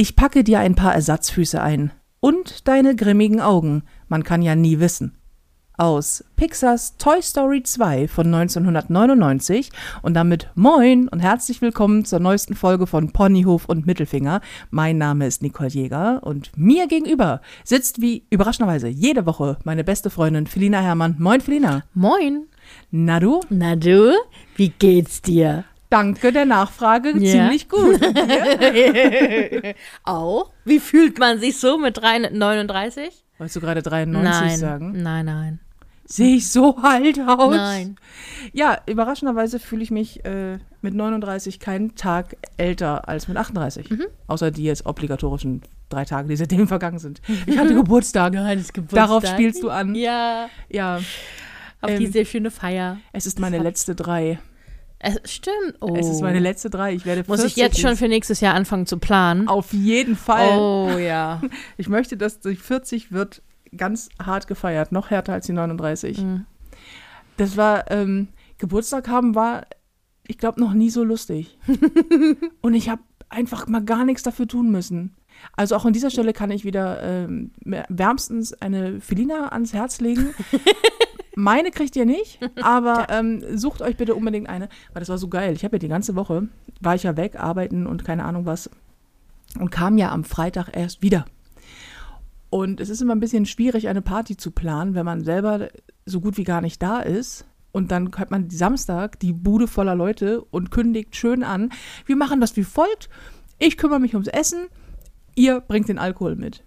Ich packe dir ein paar Ersatzfüße ein. Und deine grimmigen Augen. Man kann ja nie wissen. Aus Pixars Toy Story 2 von 1999 und damit moin und herzlich willkommen zur neuesten Folge von Ponyhof und Mittelfinger. Mein Name ist Nicole Jäger und mir gegenüber sitzt wie überraschenderweise jede Woche meine beste Freundin Felina Herrmann. Moin Felina. Moin. Na du? Na du? Wie geht's dir? Danke der Nachfrage, Ja. ziemlich gut. Auch? Wie fühlt man sich so mit 339? Wolltest du gerade 93 nein. sagen? Nein, nein. Sehe ich so alt aus? Nein. Ja, überraschenderweise fühle ich mich äh, mit 39 keinen Tag älter als mit 38. Mhm. Außer die jetzt obligatorischen drei Tage, die seitdem vergangen sind. Ich hatte Geburtstag. Nein, das Darauf spielst du an. Ja. Ja, Auf Ähm, die sehr schöne Feier. es ist meine letzte drei. Es, stimmt. Oh. Es ist meine letzte drei. Ich werde 40 Muss ich jetzt schon für nächstes Jahr anfangen zu planen? Auf jeden Fall. Oh ja. Ich möchte, dass die 40 wird ganz hart gefeiert. Noch härter als die 39. Mhm. Das war, ähm, Geburtstag haben war, ich glaube, noch nie so lustig. Und ich habe einfach mal gar nichts dafür tun müssen. Also auch an dieser Stelle kann ich wieder ähm, wärmstens eine Felina ans Herz legen. Meine kriegt ihr nicht, aber ähm, sucht euch bitte unbedingt eine, weil das war so geil. Ich habe ja die ganze Woche, war ich ja weg, arbeiten und keine Ahnung was und kam ja am Freitag erst wieder. Und es ist immer ein bisschen schwierig, eine Party zu planen, wenn man selber so gut wie gar nicht da ist. Und dann hat man Samstag die Bude voller Leute und kündigt schön an. Wir machen das wie folgt. Ich kümmere mich ums Essen, ihr bringt den Alkohol mit.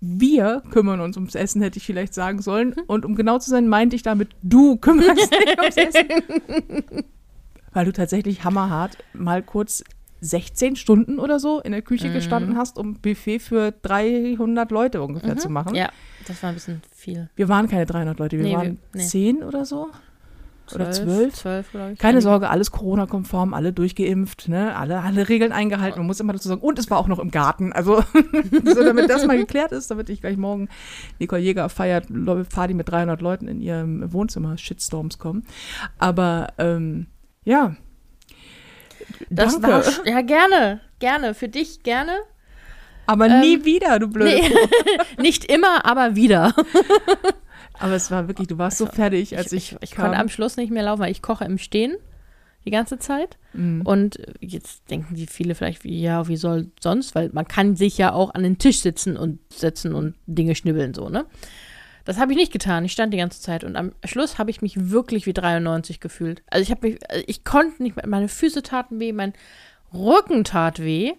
Wir kümmern uns ums Essen, hätte ich vielleicht sagen sollen. Und um genau zu sein, meinte ich damit, du kümmerst dich ums Essen. Weil du tatsächlich hammerhart mal kurz 16 Stunden oder so in der Küche gestanden hast, um Buffet für 300 Leute ungefähr zu machen. Ja, das war ein bisschen viel. Wir waren keine 300 Leute, wir Nee, wir- waren nee. 10 oder so. Oder 12? Zwölf, glaube ich. Keine Sorge, alles Corona-konform, alle durchgeimpft, ne? alle, alle Regeln eingehalten. Man muss immer dazu sagen, und es war auch noch im Garten. Also, so, damit das mal geklärt ist, damit ich gleich morgen Nicole Jäger feiert, Party mit 300 Leuten in ihrem Wohnzimmer, Shitstorms kommen. Aber, ähm, ja. Das Danke. war, ja, gerne. Gerne. Für dich gerne. Aber ähm, nie wieder, du blöd. Nee. Nicht immer, aber wieder. Aber es war wirklich, du warst so fertig, als ich, ich, ich kam. konnte am Schluss nicht mehr laufen, weil ich koche im Stehen die ganze Zeit. Mhm. Und jetzt denken die viele vielleicht, wie, ja, wie soll sonst? Weil man kann sich ja auch an den Tisch sitzen und setzen und Dinge schnibbeln, so, ne? Das habe ich nicht getan. Ich stand die ganze Zeit und am Schluss habe ich mich wirklich wie 93 gefühlt. Also ich habe mich, also ich konnte nicht mehr, meine Füße taten weh, mein Rücken tat weh.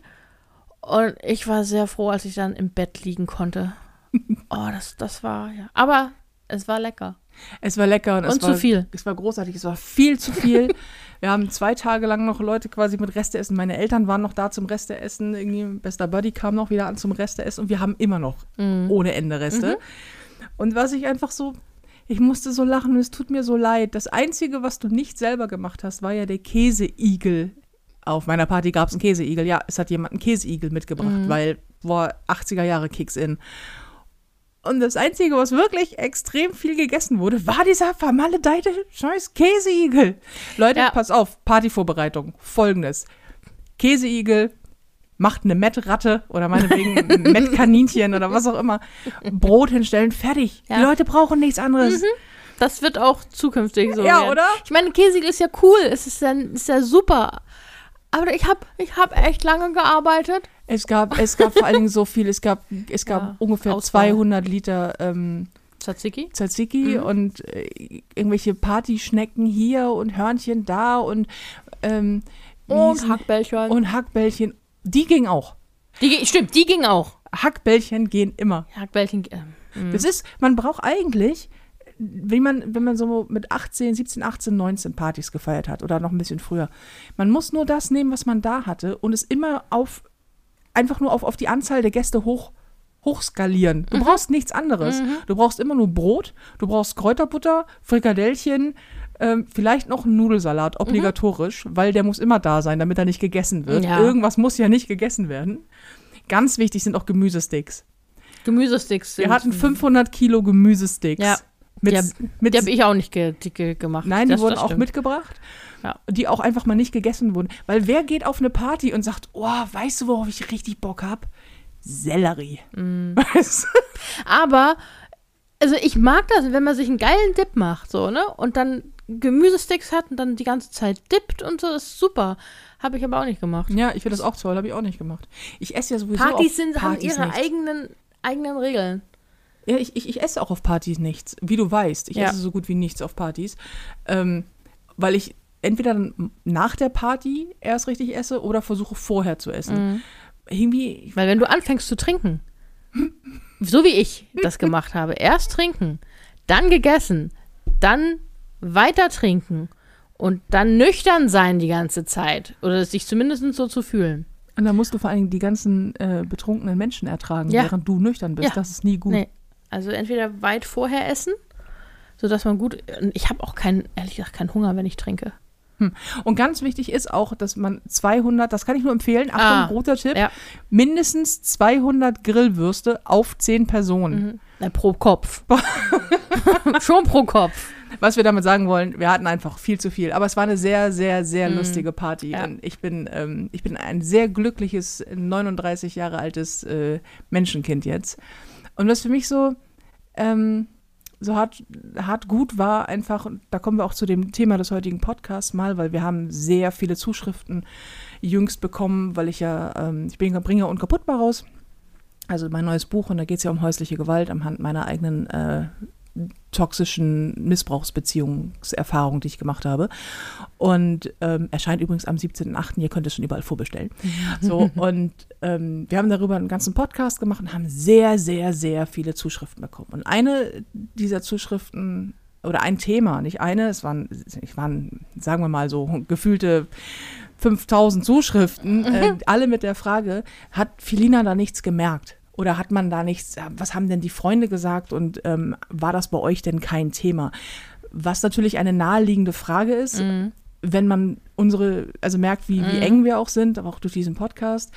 Und ich war sehr froh, als ich dann im Bett liegen konnte. Oh, das, das war, ja. Aber es war lecker. Es war lecker und, es Und war, zu viel. Es war großartig, es war viel zu viel. Wir haben zwei Tage lang noch Leute quasi mit Reste essen. Meine Eltern waren noch da zum Reste essen. Irgendwie bester Buddy kam noch wieder an zum Reste essen und wir haben immer noch Mhm. ohne Ende Reste. Und was ich einfach so, ich musste so lachen und es tut mir so leid. Das Einzige, was du nicht selber gemacht hast, war ja der Käseigel. Auf meiner Party gab es einen Käseigel. Ja, es hat jemand einen Käseigel mitgebracht, weil, boah, 80er Jahre Kicks in. Und das Einzige, was wirklich extrem viel gegessen wurde, war dieser vermaledeite scheiß Käseigel. Leute, Ja. pass auf, Partyvorbereitung. Folgendes. Käseigel, macht eine Mettratte oder meinetwegen ein Mettkaninchen oder was auch immer. Brot hinstellen, fertig. Die Ja. Leute brauchen nichts anderes. Das wird auch zukünftig so. Ja, werden. oder? Ich meine, Käsigel ist ja cool, es ist ja, ist ja super. Aber ich habe ich hab echt lange gearbeitet. Es gab, es gab vor allen Dingen so viel, es gab, es gab Ja, ungefähr Auswahl. 200 Liter ähm, Tzatziki? Tzatziki Mhm. und äh, irgendwelche Partyschnecken hier und Hörnchen da und ähm, Und Hackbällchen. und Hackbällchen. Die ging auch. die, ging- stimmt, die ging auch. Hackbällchen gehen immer. Hackbällchen. Äh, mm. Das ist, man braucht eigentlich, wie man, wenn man so mit 18, 17, 18, 19 Partys gefeiert hat oder noch ein bisschen früher, man muss nur das nehmen, was man da hatte und es immer auf, einfach nur auf, auf die Anzahl der Gäste hoch, hochskalieren. Du brauchst nichts anderes. Du brauchst immer nur Brot, du brauchst Kräuterbutter, Frikadellchen, ähm, vielleicht noch einen Nudelsalat, obligatorisch, weil der muss immer da sein, damit er nicht gegessen wird. Ja. Irgendwas muss ja nicht gegessen werden. Ganz wichtig sind auch Gemüsesticks. Gemüsesticks sind. Wir hatten 500 Kilo Gemüsesticks. Ja. Mit, Die hab- Die habe ich auch nicht ge die ge gemacht. nein, die Das- wurden das auch mitgebracht. Ja. Die auch einfach mal nicht gegessen wurden. Weil wer geht auf eine Party und sagt, oh, weißt du, worauf ich richtig Bock hab? Sellerie. Mm. Weißt du? Aber, also ich mag das, wenn man sich einen geilen Dip macht, so, ne? Und dann Gemüsesticks hat und dann die ganze Zeit dippt und so, ist super. Habe ich aber auch nicht gemacht. Ja, ich finde das auch toll, habe ich auch nicht gemacht. Ich esse ja sowieso Partys sind, haben Partys ihre nichts. eigenen, eigenen Regeln. Ja, ich, ich, ich esse auch auf Partys nichts, wie du weißt. Ich Ja. esse so gut wie nichts auf Partys, ähm, weil ich entweder dann nach der Party erst richtig esse oder versuche vorher zu essen. Mhm. Irgendwie, Weil wenn du anfängst zu trinken, so wie ich das gemacht habe, erst trinken, dann gegessen, dann weiter trinken und dann nüchtern sein die ganze Zeit oder sich zumindest so zu fühlen. und dann musst du vor allen Dingen die ganzen äh, betrunkenen Menschen ertragen, Ja. während du nüchtern bist. Ja. Das ist nie gut. Nee. Also entweder weit vorher essen, sodass man gut. Ich habe auch keinen, ehrlich gesagt, keinen Hunger, wenn ich trinke. Und ganz wichtig ist auch, dass man 200, das kann ich nur empfehlen, Achtung, Ah, roter Tipp, ja. mindestens 200 Grillwürste auf 10 Personen. Mhm. Na, pro Kopf. Schon pro Kopf. Was wir damit sagen wollen, wir hatten einfach viel zu viel. Aber es war eine sehr, sehr, sehr Mhm. lustige Party. Ja. Und ich bin, ähm, ich bin ein sehr glückliches, 39 Jahre altes äh, Menschenkind jetzt. Und was für mich so, ähm, so hart, hart gut war, einfach, und da kommen wir auch zu dem Thema des heutigen Podcasts mal, weil wir haben sehr viele Zuschriften jüngst bekommen, weil ich ja, ähm, ich bin Bringer und kaputtbar raus. Also mein neues Buch und da geht es ja um häusliche Gewalt anhand meiner eigenen äh, toxischen Missbrauchsbeziehungserfahrung, die ich gemacht habe. Und ähm, erscheint übrigens am 17.8. Ihr könnt es schon überall vorbestellen. So, und ähm, wir haben darüber einen ganzen Podcast gemacht und haben sehr, sehr, sehr viele Zuschriften bekommen. Und eine dieser Zuschriften oder ein Thema, nicht eine, es waren, es waren sagen wir mal so gefühlte 5000 Zuschriften, äh, alle mit der Frage, hat Filina da nichts gemerkt? Oder hat man da nichts, was haben denn die Freunde gesagt und ähm, war das bei euch denn kein Thema? Was natürlich eine naheliegende Frage ist, Mhm. wenn man unsere, also merkt, wie, wie eng wir auch sind, aber auch durch diesen Podcast.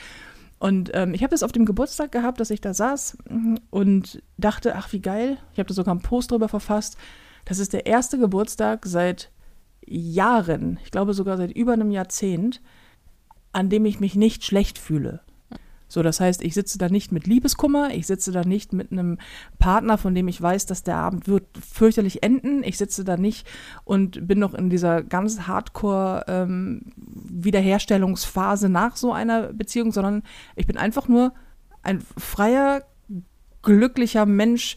Und ähm, ich habe das auf dem Geburtstag gehabt, dass ich da saß mm, und dachte, ach wie geil, ich habe da sogar einen Post drüber verfasst. Das ist der erste Geburtstag seit Jahren, ich glaube sogar seit über einem Jahrzehnt, an dem ich mich nicht schlecht fühle. So, das heißt, ich sitze da nicht mit Liebeskummer, ich sitze da nicht mit einem Partner, von dem ich weiß, dass der Abend wird fürchterlich enden. Ich sitze da nicht und bin noch in dieser ganz hardcore ähm, Wiederherstellungsphase nach so einer Beziehung, sondern ich bin einfach nur ein freier, glücklicher Mensch,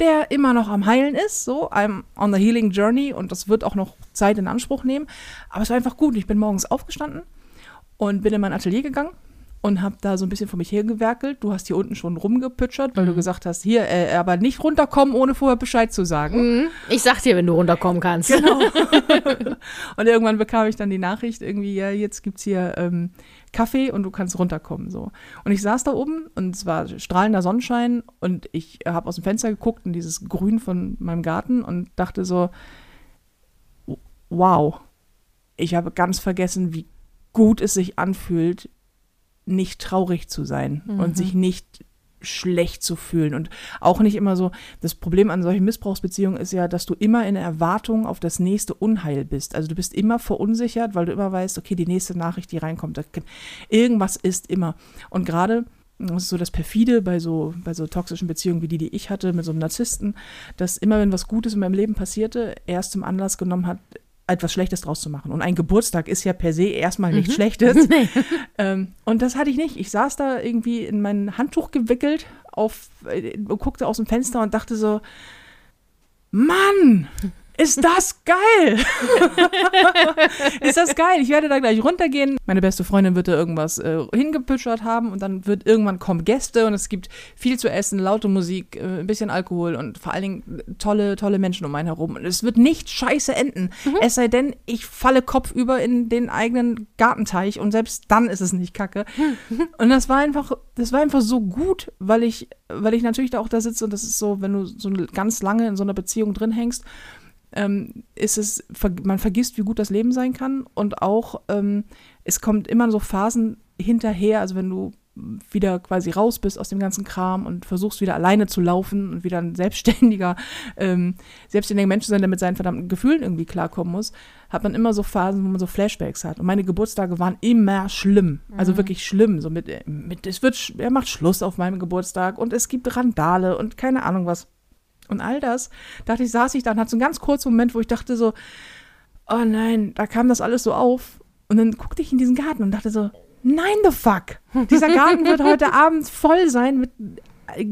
der immer noch am Heilen ist. So, I'm on the healing journey und das wird auch noch Zeit in Anspruch nehmen. Aber es war einfach gut. Ich bin morgens aufgestanden und bin in mein Atelier gegangen und habe da so ein bisschen vor mich hergewerkelt. Du hast hier unten schon rumgepütschert, weil du gesagt hast, hier, äh, aber nicht runterkommen, ohne vorher Bescheid zu sagen. Mhm. Ich sag dir, wenn du runterkommen kannst. Genau. und irgendwann bekam ich dann die Nachricht irgendwie, ja, jetzt gibt's hier ähm, Kaffee und du kannst runterkommen. So. Und ich saß da oben und es war strahlender Sonnenschein und ich habe aus dem Fenster geguckt in dieses Grün von meinem Garten und dachte so, wow, ich habe ganz vergessen, wie gut es sich anfühlt, nicht traurig zu sein und sich nicht schlecht zu fühlen und auch nicht immer so. Das Problem an solchen Missbrauchsbeziehungen ist ja, dass du immer in Erwartung auf das nächste Unheil bist. Also du bist immer verunsichert, weil du immer weißt, okay, die nächste Nachricht, die reinkommt, kann, irgendwas ist immer. Und gerade das ist so das perfide bei so bei so toxischen Beziehungen wie die, die ich hatte mit so einem Narzissten, dass immer wenn was Gutes in meinem Leben passierte, er es zum Anlass genommen hat, etwas Schlechtes draus zu machen. Und ein Geburtstag ist ja per se erstmal nichts Schlechtes. ähm, und das hatte ich nicht. Ich saß da irgendwie in mein Handtuch gewickelt, auf, äh, guckte aus dem Fenster und dachte so, Mann, ist das geil! ist das geil? Ich werde da gleich runtergehen. Meine beste Freundin wird da irgendwas äh, hingepütschert haben und dann wird irgendwann kommen Gäste und es gibt viel zu essen, laute Musik, äh, ein bisschen Alkohol und vor allen Dingen tolle, tolle Menschen um einen herum. Und es wird nicht scheiße enden. Es sei denn, ich falle kopfüber in den eigenen Gartenteich und selbst dann ist es nicht kacke. Und das war einfach, das war einfach so gut, weil ich, weil ich natürlich da auch da sitze und das ist so, wenn du so ganz lange in so einer Beziehung drin hängst, ähm, ist es, man vergisst, wie gut das Leben sein kann und auch, ähm, es kommt immer so Phasen hinterher, also wenn du wieder quasi raus bist aus dem ganzen Kram und versuchst wieder alleine zu laufen und wieder ein selbstständiger, ähm, selbstständiger Mensch zu sein, der mit seinen verdammten Gefühlen irgendwie klarkommen muss, hat man immer so Phasen, wo man so Flashbacks hat. Und meine Geburtstage waren immer schlimm. Also Mhm. wirklich schlimm. So mit, mit, es wird, er macht Schluss auf meinem Geburtstag und es gibt Randale und keine Ahnung was. Und all das, dachte ich, saß ich da und hatte so einen ganz kurzen Moment, wo ich dachte so, oh nein, da kam das alles so auf. Und dann guckte ich in diesen Garten und dachte so, nein, the fuck. Dieser Garten wird heute Abend voll sein mit,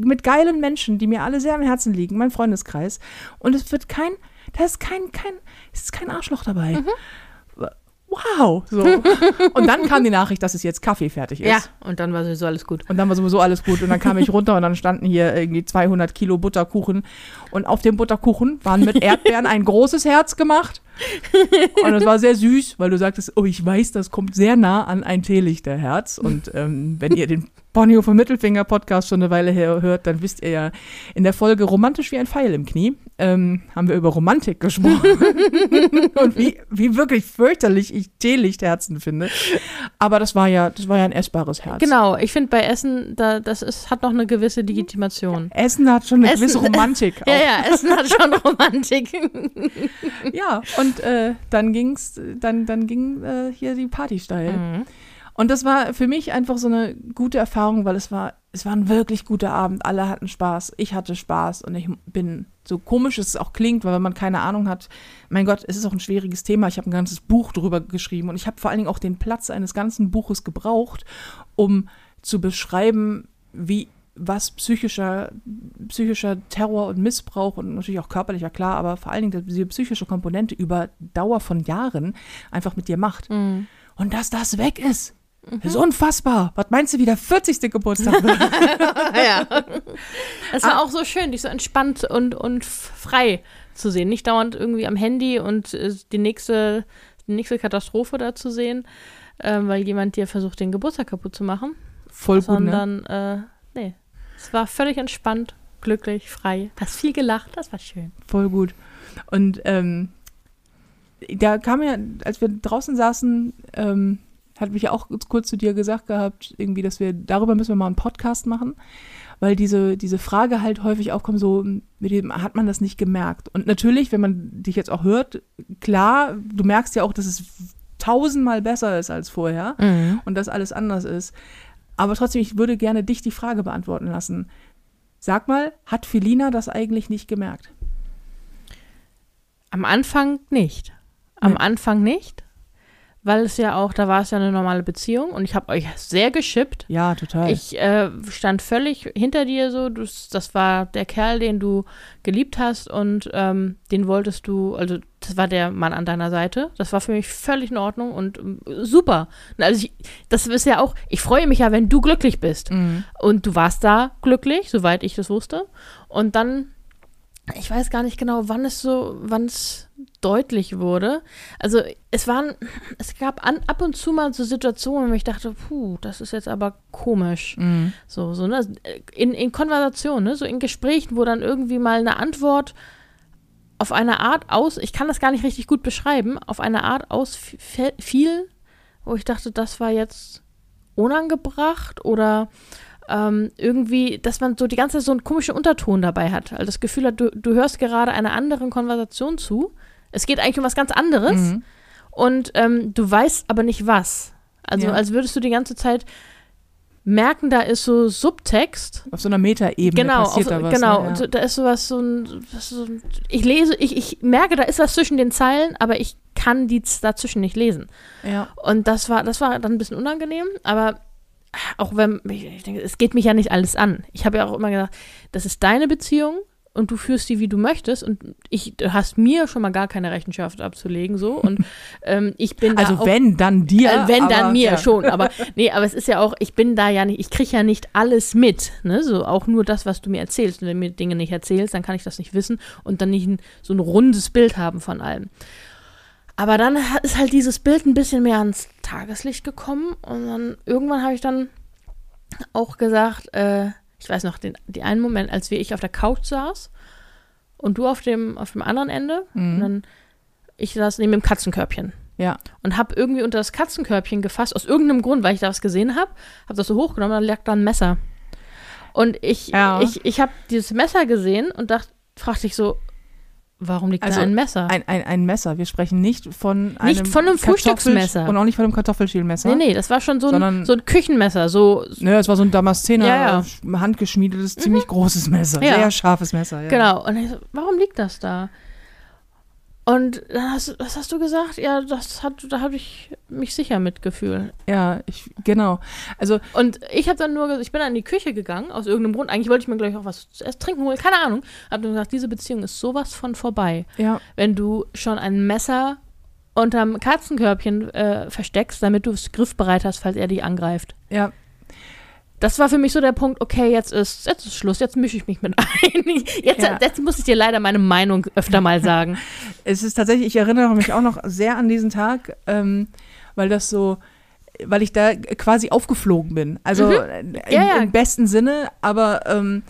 mit geilen Menschen, die mir alle sehr am Herzen liegen, mein Freundeskreis. Und es wird kein, da ist kein, kein, es ist kein Arschloch dabei. Wow. So. Und dann kam die Nachricht, dass es jetzt Kaffee fertig ist. Ja, und dann war sowieso alles gut. Und dann war sowieso alles gut. Und dann kam ich runter und dann standen hier irgendwie 200 Kilo Butterkuchen. Und auf dem Butterkuchen waren mit Erdbeeren ein großes Herz gemacht. Und das war sehr süß, weil du sagtest, oh, ich weiß, das kommt sehr nah an ein Teelichterherz. Und ähm, wenn ihr den Ponyhofer Mittelfinger Podcast schon eine Weile her hört, dann wisst ihr ja, in der Folge Romantisch wie ein Pfeil im Knie ähm, haben wir über Romantik gesprochen. und wie, wie wirklich fürchterlich ich Teelichtherzen finde. Aber das war ja, das war ja ein essbares Herz. Genau, ich finde bei Essen, da, das ist, hat noch eine gewisse Legitimation. Essen hat schon eine Essen- gewisse Romantik. Ja, auch. ja, Essen hat schon Romantik. ja. Und äh, dann ging's, dann, dann ging äh, hier die Party steil. Mhm. Und das war für mich einfach so eine gute Erfahrung, weil es war, es war ein wirklich guter Abend. Alle hatten Spaß, ich hatte Spaß und ich bin so komisch es auch klingt, weil wenn man keine Ahnung hat, mein Gott, es ist auch ein schwieriges Thema. Ich habe ein ganzes Buch drüber geschrieben und ich habe vor allen Dingen auch den Platz eines ganzen Buches gebraucht, um zu beschreiben, wie was psychischer, psychischer Terror und Missbrauch und natürlich auch körperlicher, klar, aber vor allen Dingen diese psychische Komponente über Dauer von Jahren einfach mit dir macht. Mhm. Und dass das weg ist. Das ist unfassbar. Was meinst du, wie der 40. Geburtstag wird? ja. Es war auch so schön, dich so entspannt und, und frei zu sehen. Nicht dauernd irgendwie am Handy und äh, die nächste, die nächste Katastrophe da zu sehen, ähm, weil jemand dir versucht, den Geburtstag kaputt zu machen. Voll gut, ne? sondern, äh, nee. Es war völlig entspannt, glücklich, frei. Hast viel gelacht, das war schön. Voll gut. Und ähm, da kam ja, als wir draußen saßen, ähm, hat mich ja auch kurz zu dir gesagt gehabt, irgendwie, dass wir, darüber müssen wir mal einen Podcast machen, weil diese, diese Frage halt häufig aufkommt, so, mit dem, hat man das nicht gemerkt? Und natürlich, wenn man dich jetzt auch hört, klar, du merkst ja auch, dass es tausendmal besser ist als vorher und dass alles anders ist. Aber trotzdem, ich würde gerne dich die Frage beantworten lassen. Sag mal, hat Felina das eigentlich nicht gemerkt? Am Anfang nicht. Am. Anfang nicht, weil es ja auch, da war es ja eine normale Beziehung und ich habe euch sehr geschippt. Ja, total. Ich äh, stand völlig hinter dir so. Du, das war der Kerl, den du geliebt hast und ähm, den wolltest du, also das war der Mann an deiner Seite. Das war für mich völlig in Ordnung und ähm, super. Also ich, das ist ja auch, ich freue mich ja, wenn du glücklich bist. Mhm. Und du warst da glücklich, soweit ich das wusste. Und dann, ich weiß gar nicht genau, wann es so, wann es deutlich wurde. Also es waren, es gab an, ab und zu mal so Situationen, wo ich dachte, puh, das ist jetzt aber komisch. Mhm. So, so, ne? In, in Konversationen, ne? so in Gesprächen, wo dann irgendwie mal eine Antwort auf eine Art aus, ich kann das gar nicht richtig gut beschreiben, auf eine Art ausfiel, wo ich dachte, das war jetzt unangebracht oder ähm, irgendwie, dass man so die ganze Zeit so einen komischen Unterton dabei hat. Also das Gefühl hat, du, du hörst gerade einer anderen Konversation zu. Es geht eigentlich um was ganz anderes Mhm. und ähm, du weißt aber nicht was. Also Ja. als würdest du die ganze Zeit merken, da ist so Subtext. Auf so einer Metaebene Genau, passiert auf, da was. genau. Ne? So, da ist sowas so ein, so ein. Ich lese, ich, ich merke, da ist was zwischen den Zeilen, aber ich kann die dazwischen nicht lesen. ja. ja. Und das war, das war dann ein bisschen unangenehm, aber auch wenn, ich, denke, es geht mich ja nicht alles an. Ich habe ja auch immer gedacht, das ist deine Beziehung und du führst die, wie du möchtest und ich, du hast mir schon mal gar keine Rechenschaft abzulegen, so und ähm, ich bin da Also auch, wenn, dann dir. äh, wenn dann aber, mir ja. schon, aber nee, aber es ist ja auch, ich bin da ja nicht, ich kriege ja nicht alles mit, ne, so auch nur das, was du mir erzählst. Und wenn du mir Dinge nicht erzählst, dann kann ich das nicht wissen und dann nicht ein, so ein rundes Bild haben von allem. Aber dann ist halt dieses Bild ein bisschen mehr ans Tageslicht gekommen und dann irgendwann habe ich dann auch gesagt, äh, ich weiß noch, den, die einen Moment, als wir ich auf der Couch saß und du auf dem, auf dem anderen Ende Mhm. und dann ich saß neben dem Katzenkörbchen. Ja. und habe irgendwie unter das Katzenkörbchen gefasst, aus irgendeinem Grund, weil ich da was gesehen habe, habe das so hochgenommen, da lag da ein Messer. Und ich, Ja. ich, ich habe dieses Messer gesehen und dachte, fragte ich so, warum liegt Also da ein Messer? Ein, ein, ein Messer. Wir sprechen nicht von einem Nicht von einem Kartoffel- Frühstücksmesser. Und auch nicht von einem Kartoffelschälmesser. nee, nee, das war schon so ein, so ein Küchenmesser, so, Ne, es war so ein Damaszener, Ja, handgeschmiedetes, ziemlich großes Messer. Ja. Sehr scharfes Messer. Ja. Genau. Und ich so, warum liegt das da? Und dann hast, du- was hast du gesagt? Ja, das hat, da habe ich mich sicher mitgefühlt. Ja, ich, genau. Also, Und ich habe dann nur, ich bin dann in die Küche gegangen, aus irgendeinem Grund. Eigentlich wollte ich mir gleich auch was zu essen trinken holen, keine Ahnung. Hab dann gesagt, diese Beziehung ist sowas von vorbei. ja, Wenn du schon ein Messer unterm Katzenkörbchen äh, versteckst, damit du es griffbereit hast, falls er dich angreift. ja, Das war für mich so der Punkt, okay, jetzt ist, jetzt ist Schluss, jetzt mische ich mich mit ein. Jetzt, Ja. jetzt muss ich dir leider meine Meinung öfter mal sagen. es ist tatsächlich, ich erinnere mich auch noch sehr an diesen Tag, ähm, weil das so, weil ich da quasi aufgeflogen bin. Also äh, im, Mhm. Ja, ja. im besten Sinne, aber ähm,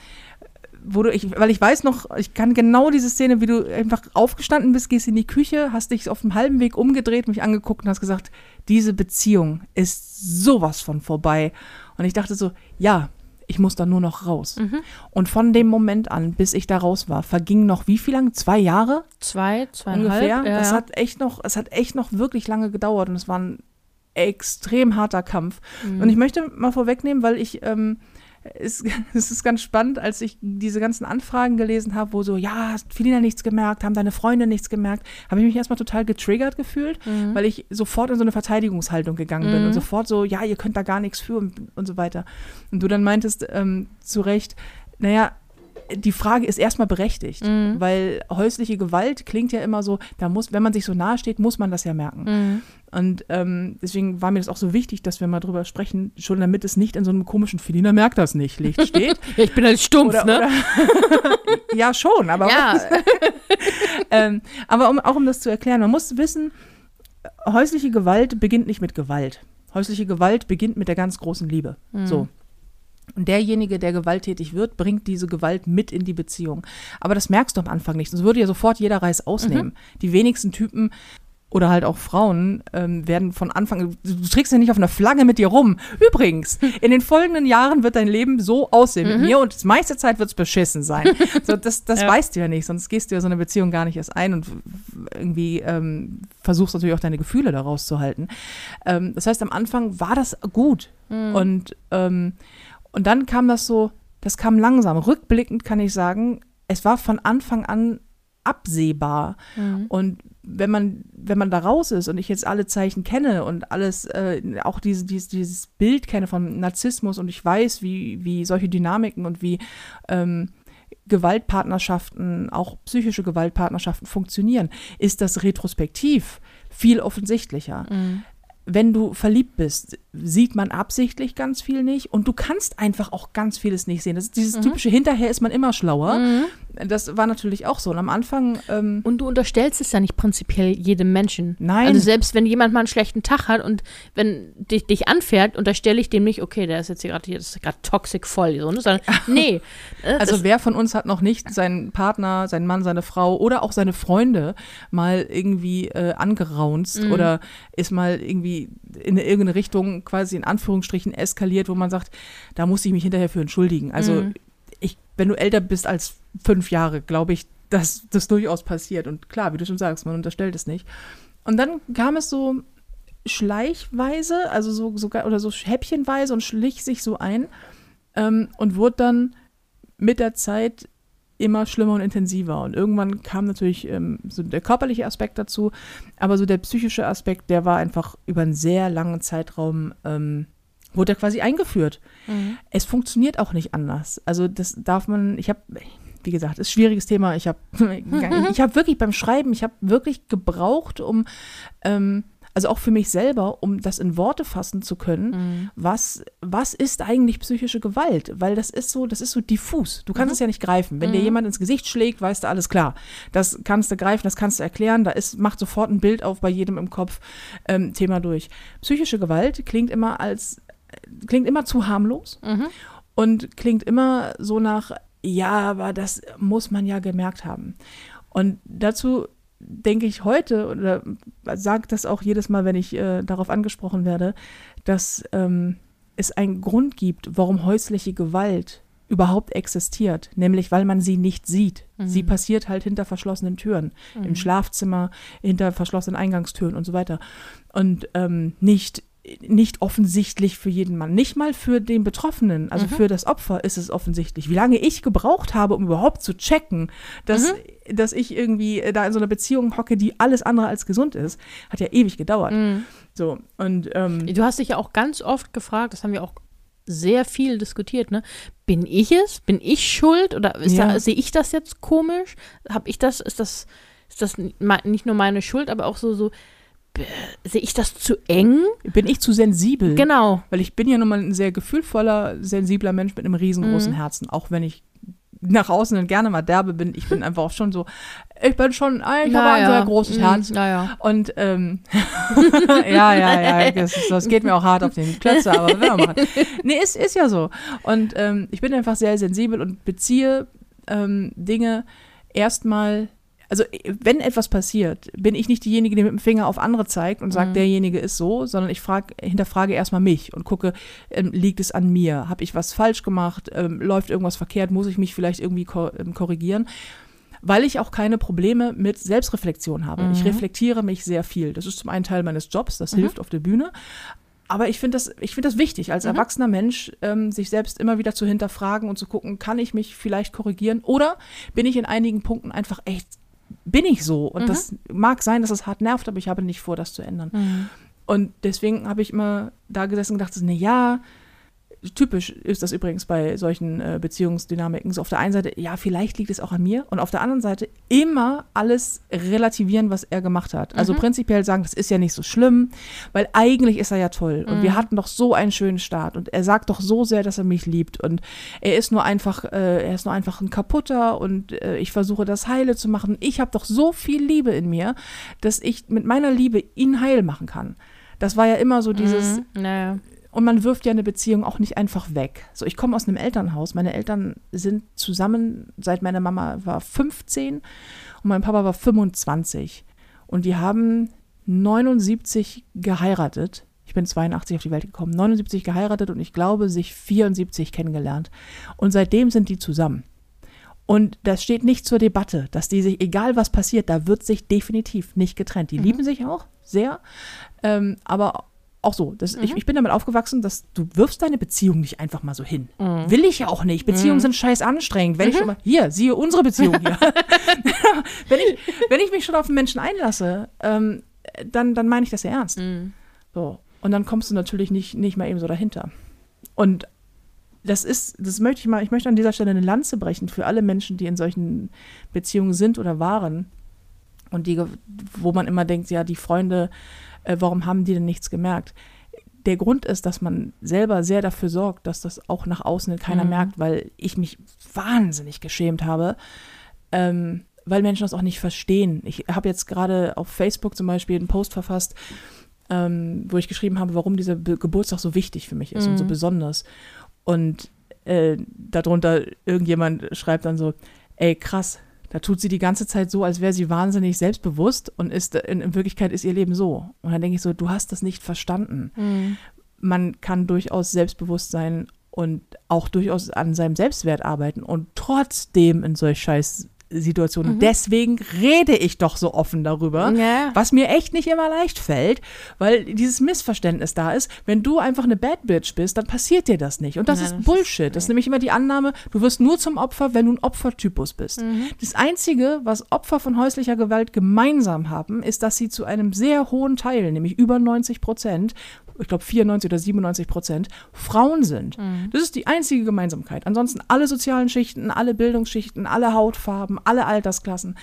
wo du, ich, weil ich weiß noch, ich kann genau diese Szene, wie du einfach aufgestanden bist, gehst in die Küche, hast dich auf dem halben Weg umgedreht, mich angeguckt und hast gesagt, diese Beziehung ist sowas von vorbei. Und ich dachte so, ja, ich muss da nur noch raus. Mhm. Und von dem Moment an, bis ich da raus war, vergingen noch wie viel lang? Zwei Jahre? Zwei, zweieinhalb. ungefähr. Ja, das ja. hat echt noch, es hat echt noch wirklich lange gedauert und es war ein extrem harter Kampf. Mhm. Und ich möchte mal vorwegnehmen, weil ich ähm, es, es ist ganz spannend, als ich diese ganzen Anfragen gelesen habe, wo so, ja, hast Felina nichts gemerkt, haben deine Freunde nichts gemerkt, habe ich mich erstmal total getriggert gefühlt, Mhm. weil ich sofort in so eine Verteidigungshaltung gegangen bin Mhm. und sofort so, ja, ihr könnt da gar nichts für und, und so weiter. Und du dann meintest ähm, zu Recht, naja, die Frage ist erstmal berechtigt, Mhm. weil häusliche Gewalt klingt ja immer so, da muss, wenn man sich so nahe steht, muss man das ja merken. Mhm. Und ähm, deswegen war mir das auch so wichtig, dass wir mal drüber sprechen, schon damit es nicht in so einem komischen Felina merkt das nicht Licht steht. Ja, ich bin halt stumpf, oder, ne? oder ja, schon, aber, ja, ähm, aber um, auch um das zu erklären, man muss wissen, häusliche Gewalt beginnt nicht mit Gewalt. Häusliche Gewalt beginnt mit der ganz großen Liebe. Mhm. So. Und derjenige, der gewalttätig wird, bringt diese Gewalt mit in die Beziehung. Aber das merkst du am Anfang nicht. Das würde ja sofort jeder Reiß ausnehmen. Mhm. Die wenigsten Typen oder halt auch Frauen ähm, werden von Anfang, du du trägst ja nicht auf einer Flagge mit dir rum. Übrigens, in den folgenden Jahren wird dein Leben so aussehen mit mir und die meiste Zeit wird es beschissen sein. So, das das Ja. weißt du ja nicht, sonst gehst du ja so eine Beziehung gar nicht erst ein und irgendwie ähm, versuchst natürlich auch deine Gefühle daraus zu halten. Ähm, das heißt, am Anfang war das gut und ähm, und dann kam das so, das kam langsam. Rückblickend kann ich sagen, es war von Anfang an absehbar. Mhm. Und wenn man, wenn man da raus ist und ich jetzt alle Zeichen kenne und alles, äh, auch diese, dieses, dieses Bild kenne von Narzissmus und ich weiß, wie, wie solche Dynamiken und wie ähm, Gewaltpartnerschaften, auch psychische Gewaltpartnerschaften funktionieren, ist das retrospektiv viel offensichtlicher Mhm. Wenn du verliebt bist, sieht man absichtlich ganz viel nicht und du kannst einfach auch ganz vieles nicht sehen. Das ist Mhm. dieses typische, hinterher ist man immer schlauer. Das war natürlich auch so. Und am Anfang, ähm, Und du unterstellst es ja nicht prinzipiell jedem Menschen. Nein. Also selbst wenn jemand mal einen schlechten Tag hat und wenn dich, dich anfährt, unterstelle ich dem nicht, okay, der ist jetzt hier gerade hier, das ist gerade toxic voll, so, ne? sondern nee. äh, also wer von uns hat noch nicht seinen Partner, seinen Mann, seine Frau oder auch seine Freunde mal irgendwie äh, angeraunzt Mhm. oder ist mal irgendwie in irgendeine Richtung quasi in Anführungsstrichen eskaliert, wo man sagt, da muss ich mich hinterher für entschuldigen. Also Mhm. Wenn du älter bist als fünf Jahre, glaube ich, dass das durchaus passiert. Und klar, wie du schon sagst, man unterstellt es nicht. Und dann kam es so schleichweise, also so sogar oder so häppchenweise und schlich sich so ein ähm, und wurde dann mit der Zeit immer schlimmer und intensiver. Und irgendwann kam natürlich ähm, so der körperliche Aspekt dazu, aber so der psychische Aspekt, der war einfach über einen sehr langen Zeitraum, ähm, wurde er quasi eingeführt. Mhm. Es funktioniert auch nicht anders. Also das darf man, ich habe, wie gesagt, ist ein schwieriges Thema. Ich habe ich hab wirklich beim Schreiben, ich habe wirklich gebraucht, um, ähm, also auch für mich selber, um das in Worte fassen zu können, Mhm. was, was ist eigentlich psychische Gewalt? Weil das ist so, das ist so diffus. Du kannst es ja nicht greifen. Wenn dir jemand ins Gesicht schlägt, weißt du alles klar. Das kannst du greifen, das kannst du erklären. Da ist, macht sofort ein Bild auf bei jedem im Kopf. Ähm, Thema durch. Psychische Gewalt klingt immer als, klingt immer zu harmlos Mhm. und klingt immer so nach, ja, aber das muss man ja gemerkt haben. Und dazu denke ich heute oder sage das auch jedes Mal, wenn ich äh, darauf angesprochen werde, dass ähm, es einen Grund gibt, warum häusliche Gewalt überhaupt existiert, nämlich weil man sie nicht sieht. Mhm. Sie passiert halt hinter verschlossenen Türen, mhm. im Schlafzimmer, hinter verschlossenen Eingangstüren und so weiter. Und ähm, nicht nicht offensichtlich für jeden Mann, nicht mal für den Betroffenen, also mhm. für das Opfer ist es offensichtlich. Wie lange ich gebraucht habe, um überhaupt zu checken, dass, mhm. dass ich irgendwie da in so einer Beziehung hocke, die alles andere als gesund ist, hat ja ewig gedauert. Mhm. So, und ähm, du hast dich ja auch ganz oft gefragt, das haben wir auch sehr viel diskutiert, ne? Bin ich es? Bin ich schuld? Oder ja. sehe ich das jetzt komisch? Habe ich das, ist das, ist das nicht nur meine Schuld, aber auch so, so, sehe ich das zu eng? Bin ich zu sensibel? Genau. Weil ich bin ja nun mal ein sehr gefühlvoller, sensibler Mensch mit einem riesengroßen mhm. Herzen, auch wenn ich nach außen dann gerne mal derbe bin. Ich bin einfach auch schon so, ich bin schon, ich Na, habe ein sehr großes mhm. Herz. Na, ja. Und ähm, ja, ja, ja, das, das, geht mir auch hart auf den Klötze, aber wenn wir machen. Nee, ist, ist ja so. Und ähm, ich bin einfach sehr sensibel und beziehe ähm, Dinge erstmal also wenn etwas passiert, bin ich nicht diejenige, die mit dem Finger auf andere zeigt und sagt, mhm. derjenige ist so, sondern ich frag, hinterfrage erstmal mich und gucke, ähm, liegt es an mir? Habe ich was falsch gemacht? Ähm, läuft irgendwas verkehrt? Muss ich mich vielleicht irgendwie ko ähm, korrigieren? Weil ich auch keine Probleme mit Selbstreflexion habe. Mhm. Ich reflektiere mich sehr viel. Das ist zum einen Teil meines Jobs, das mhm. hilft auf der Bühne. Aber ich finde das, find das wichtig, als mhm. erwachsener Mensch ähm, sich selbst immer wieder zu hinterfragen und zu gucken, kann ich mich vielleicht korrigieren oder bin ich in einigen Punkten einfach echt bin ich so. Und mhm. das mag sein, dass es hart nervt, aber ich habe nicht vor, das zu ändern. Mhm. Und deswegen habe ich immer da gesessen und gedacht, na ja, typisch ist das übrigens bei solchen äh, Beziehungsdynamiken. So auf der einen Seite, ja, vielleicht liegt es auch an mir. Und auf der anderen Seite immer alles relativieren, was er gemacht hat. Also mhm. prinzipiell sagen, das ist ja nicht so schlimm, weil eigentlich ist er ja toll. Und mhm. wir hatten doch so einen schönen Start. Und er sagt doch so sehr, dass er mich liebt. Und er ist nur einfach, äh, er ist nur einfach ein kaputter und äh, ich versuche das heile zu machen. Ich habe doch so viel Liebe in mir, dass ich mit meiner Liebe ihn heil machen kann. Das war ja immer so dieses, mhm. naja. Und man wirft ja eine Beziehung auch nicht einfach weg. So, ich komme aus einem Elternhaus. Meine Eltern sind zusammen, seit meine Mama war 15 und mein Papa war 25. Und die haben 79 geheiratet. Ich bin 82 auf die Welt gekommen, 79 geheiratet und ich glaube, sich 74 kennengelernt. Und seitdem sind die zusammen. Und das steht nicht zur Debatte, dass die sich, egal was passiert, da wird sich definitiv nicht getrennt. Die mhm. lieben sich auch sehr, ähm, aber auch so. Das, mhm. ich, ich, bin damit aufgewachsen, dass du wirfst deine Beziehung nicht einfach mal so hin. Mhm. Will ich ja auch nicht. Beziehungen mhm. sind scheiß anstrengend. Wenn ich mhm. schon mal, hier, siehe unsere Beziehung hier. wenn, ich, wenn ich mich schon auf einen Menschen einlasse, ähm, dann, dann meine ich das ja ernst. Mhm. So. Und dann kommst du natürlich nicht, nicht mal eben so dahinter. Und das ist, das möchte ich mal, ich möchte an dieser Stelle eine Lanze brechen für alle Menschen, die in solchen Beziehungen sind oder waren. Und die, wo man immer denkt, ja, die Freunde äh, warum haben die denn nichts gemerkt? Der Grund ist, dass man selber sehr dafür sorgt, dass das auch nach außen keiner mhm. merkt, weil ich mich wahnsinnig geschämt habe, ähm, weil Menschen das auch nicht verstehen. Ich habe jetzt gerade auf Facebook zum Beispiel einen Post verfasst, ähm, wo ich geschrieben habe, warum dieser Be Geburtstag so wichtig für mich ist mhm. und so mhm. besonders. Und äh, darunter irgendjemand schreibt dann so, ey krass, da tut sie die ganze Zeit so, als wäre sie wahnsinnig selbstbewusst und ist in, in, Wirklichkeit ist ihr Leben so. Und dann denke ich so, du hast das nicht verstanden. Mhm. Man kann durchaus selbstbewusst sein und auch durchaus an seinem Selbstwert arbeiten und trotzdem in solch scheiß Situationen. Mhm. Deswegen rede ich doch so offen darüber, ja. was mir echt nicht immer leicht fällt, weil dieses Missverständnis da ist. Wenn du einfach eine Bad Bitch bist, dann passiert dir das nicht. Und das ja, ist Bullshit. Ist, das ist nämlich immer die Annahme, du wirst nur zum Opfer, wenn du ein Opfertypus bist. Mhm. Das Einzige, was Opfer von häuslicher Gewalt gemeinsam haben, ist, dass sie zu einem sehr hohen Teil, nämlich über 90 Prozent, ich glaube 94 oder 97 Prozent, Frauen sind. Mhm. Das ist die einzige Gemeinsamkeit. Ansonsten alle sozialen Schichten, alle Bildungsschichten, alle Hautfarben, alle Altersklassen.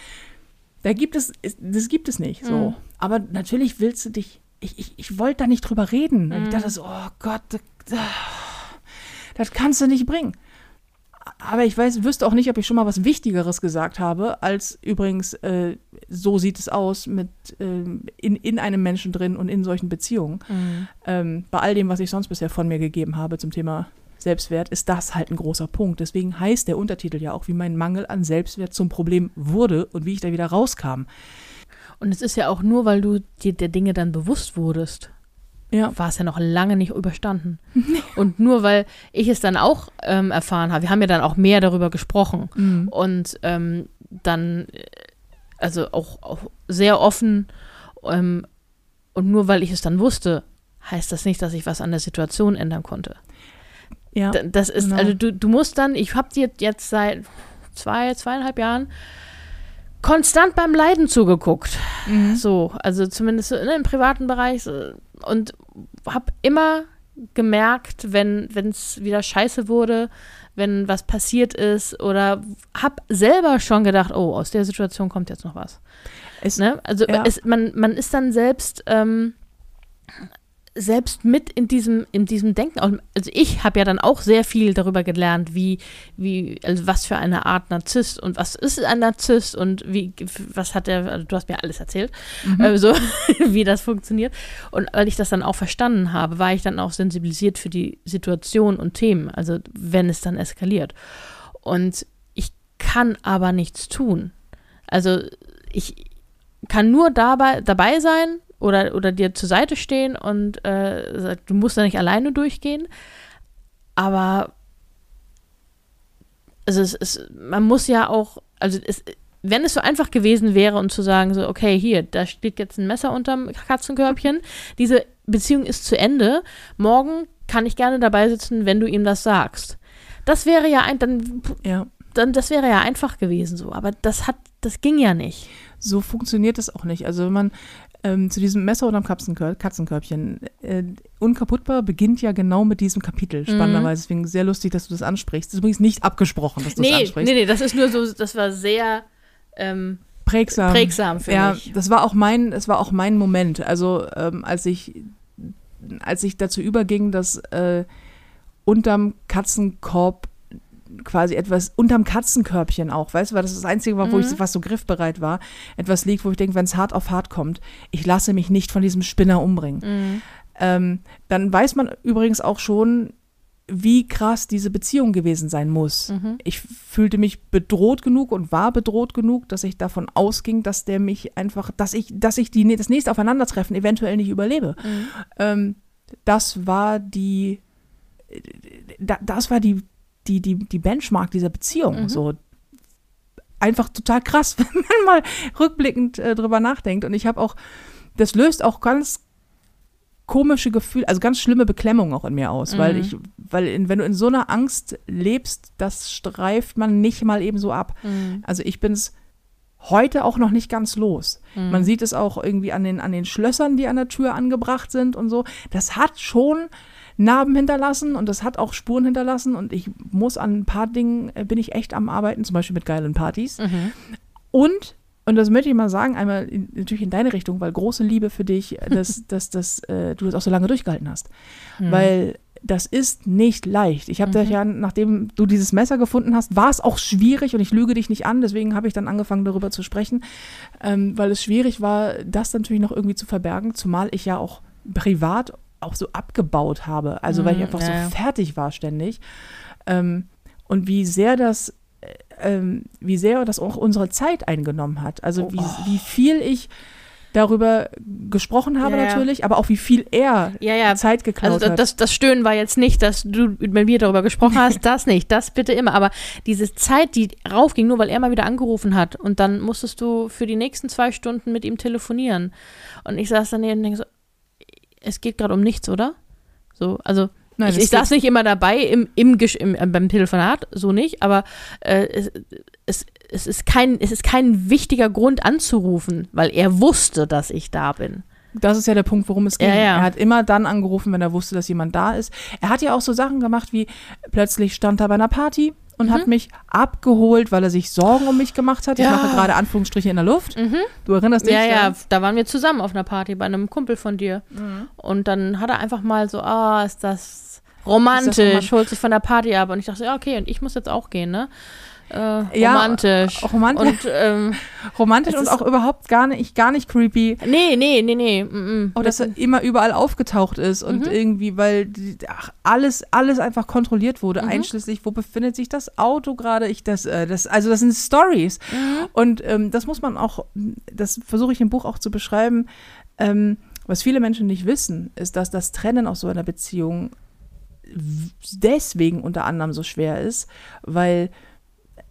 Da gibt es, das gibt es nicht. So. Mhm. Aber natürlich willst du dich, ich, ich, ich wollte da nicht drüber reden. Mhm. Ich dachte so, oh Gott, das, das kannst du nicht bringen aber ich weiß, wüsste auch nicht, ob ich schon mal was Wichtigeres gesagt habe, als übrigens, äh, so sieht es aus mit äh, in, in einem Menschen drin und in solchen Beziehungen. Mhm. Ähm, bei all dem, was ich sonst bisher von mir gegeben habe zum Thema Selbstwert, ist das halt ein großer Punkt. Deswegen heißt der Untertitel ja auch, wie mein Mangel an Selbstwert zum Problem wurde und wie ich da wieder rauskam. Und es ist ja auch nur, weil du dir der Dinge dann bewusst wurdest, Ja. war es ja noch lange nicht überstanden. Und nur weil ich es dann auch ähm, erfahren habe, wir haben ja dann auch mehr darüber gesprochen Mhm. und ähm, dann, äh, also auch, auch sehr offen ähm, und nur weil ich es dann wusste, heißt das nicht, dass ich was an der Situation ändern konnte. Ja. D- Das ist, genau. also du, du musst dann, ich habe dir jetzt seit zwei, zweieinhalb Jahren konstant beim Leiden zugeguckt. Mhm. So, also zumindest so, ne, im privaten Bereich so, und habe immer gemerkt, wenn es wieder scheiße wurde, wenn was passiert ist oder habe selber schon gedacht, oh, aus der Situation kommt jetzt noch was. Es, Ne? Also Ja. es, man, man ist dann selbst ähm, selbst mit in diesem in diesem Denken. Also ich habe ja dann auch sehr viel darüber gelernt, wie wie also was für eine Art Narzisst und was ist ein Narzisst und wie was hat der. Also du hast mir alles erzählt, Mhm. äh, so wie das funktioniert. Und weil ich das dann auch verstanden habe, war ich dann auch sensibilisiert für die Situation und Themen. Also wenn es dann eskaliert. Und ich kann aber nichts tun. Also ich kann nur dabei, dabei sein oder, oder dir zur Seite stehen und äh, sag, du musst da nicht alleine durchgehen. Aber also es ist, man muss ja auch, also es, wenn es so einfach gewesen wäre und zu sagen, so, okay, hier, da steht jetzt ein Messer unterm Katzenkörbchen, diese Beziehung ist zu Ende, morgen kann ich gerne dabei sitzen, wenn du ihm das sagst. Das wäre ja ein, dann, ja. dann, das wäre ja einfach gewesen so, aber das hat, das ging ja nicht. So funktioniert es auch nicht. Also wenn man ähm, zu diesem Messer unterm Katzenkör Katzenkörbchen, äh, Unkaputtbar beginnt ja genau mit diesem Kapitel, spannenderweise. Deswegen sehr lustig, dass du das ansprichst. Das ist übrigens nicht abgesprochen, dass du das Nee, ansprichst. nee, nee, das ist nur so, das war sehr ähm, Prägsam. prägsam für ja, mich. das war auch mein, das war auch mein Moment. Also ähm, als ich, als ich dazu überging, dass äh, unterm Katzenkorb quasi etwas unterm Katzenkörbchen auch, weißt du, weil das das Einzige war, wo Mhm. ich was so griffbereit war, etwas liegt, wo ich denke, wenn es hart auf hart kommt, ich lasse mich nicht von diesem Spinner umbringen. Mhm. Ähm, dann weiß man übrigens auch schon, wie krass diese Beziehung gewesen sein muss. Mhm. Ich fühlte mich bedroht genug und war bedroht genug, dass ich davon ausging, dass der mich einfach, dass ich, dass ich die, das nächste Aufeinandertreffen eventuell nicht überlebe. Mhm. Ähm, das war die, da, das war die, die, die, die Benchmark dieser Beziehung. Mhm. So einfach total krass, wenn man mal rückblickend äh, drüber nachdenkt. Und ich habe auch, das löst auch ganz komische Gefühle, also ganz schlimme Beklemmung auch in mir aus, weil Mhm. ich, weil in, wenn du in so einer Angst lebst, das streift man nicht mal eben so ab. Mhm. Also ich bin es heute auch noch nicht ganz los. Mhm. Man sieht es auch irgendwie an den, an den Schlössern, die an der Tür angebracht sind und so. Das hat schon Narben hinterlassen und das hat auch Spuren hinterlassen und ich muss an ein paar Dingen, äh, bin ich echt am Arbeiten, zum Beispiel mit geilen Partys. Mhm. Und, und das möchte ich mal sagen, einmal in, natürlich in deine Richtung, weil große Liebe für dich, dass, dass, dass äh, du das auch so lange durchgehalten hast. Mhm. Weil das ist nicht leicht. Ich habe Mhm. ja, nachdem du dieses Messer gefunden hast, war es auch schwierig und ich lüge dich nicht an, deswegen habe ich dann angefangen darüber zu sprechen, ähm, weil es schwierig war, das natürlich noch irgendwie zu verbergen, zumal ich ja auch privat auch so abgebaut habe, also weil ich Mhm, einfach ja, so fertig war ständig. Ähm, und wie sehr das, äh, ähm, wie sehr das auch unsere Zeit eingenommen hat. Also Oh. wie, wie viel ich darüber gesprochen habe Ja, ja. natürlich, aber auch wie viel er Ja, ja. Zeit geklaut Also hat. das, das Stöhnen war jetzt nicht, dass du mit mir darüber gesprochen hast, das nicht, das bitte immer. Aber diese Zeit, die raufging, nur weil er mal wieder angerufen hat und dann musstest du für die nächsten zwei Stunden mit ihm telefonieren. Und ich saß daneben und denke so, es geht gerade um nichts, oder? So, also Nein, ich, ich saß nicht immer dabei im, im, im, äh, beim Telefonat, so nicht, aber äh, es, es, es, ist kein, es ist kein wichtiger Grund anzurufen, weil er wusste, dass ich da bin. Das ist ja der Punkt, worum es ging. Ja, ja. Er hat immer dann angerufen, wenn er wusste, dass jemand da ist. Er hat ja auch so Sachen gemacht, wie plötzlich stand er bei einer Party und hat mich abgeholt, weil er sich Sorgen um mich gemacht hat. Ich Ja. mache gerade Anführungsstriche in der Luft. Du erinnerst dich? Ja, ja, da waren wir zusammen auf einer Party bei einem Kumpel von dir. Und dann hat er einfach mal so, ah, ist das romantisch, romantisch? holt sich von der Party ab. Und ich dachte, ja, okay, und ich muss jetzt auch gehen, ne? äh, Ja, romantisch. romantisch. Und, ähm, Romantisch und auch überhaupt gar nicht, gar nicht creepy. nee, nee, nee, nee. Mm. Auch dass er immer überall aufgetaucht ist und Mhm. irgendwie, weil ach, alles, alles einfach kontrolliert wurde, Mhm. einschließlich, wo befindet sich das Auto gerade? Ich das, äh, das, also das sind Stories. Mhm. Und ähm, das muss man auch, das versuche ich im Buch auch zu beschreiben. Ähm, was viele Menschen nicht wissen, ist, dass das Trennen aus so einer Beziehung deswegen unter anderem so schwer ist, weil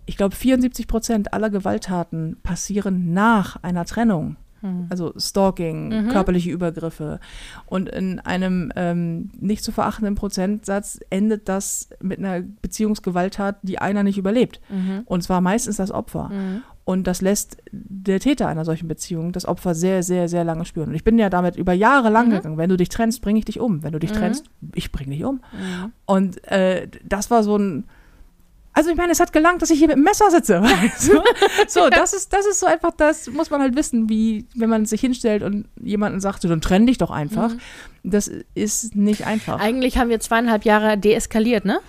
ich glaube, 74 Prozent aller Gewalttaten passieren nach einer Trennung. Mhm. Also Stalking, Mhm. körperliche Übergriffe. Und in einem ähm, nicht zu verachtenden Prozentsatz endet das mit einer Beziehungsgewalttat, die einer nicht überlebt. Mhm. Und zwar meistens das Opfer. Mhm. Und das lässt der Täter einer solchen Beziehung das Opfer sehr, sehr, sehr lange spüren. Und ich bin ja damit über Jahre lang Mhm. gegangen. Wenn du dich trennst, bringe ich dich um. Wenn du dich Mhm. trennst, ich bringe dich um. Mhm. Und äh, das war so ein. Also ich meine, es hat gelangt, dass ich hier mit dem Messer sitze. Weißt du? So, das ist, das ist so einfach, das muss man halt wissen, wie, wenn man sich hinstellt und jemanden sagt, so, dann trenn dich doch einfach. Mhm. Das ist nicht einfach. Eigentlich haben wir zweieinhalb Jahre deeskaliert, ne?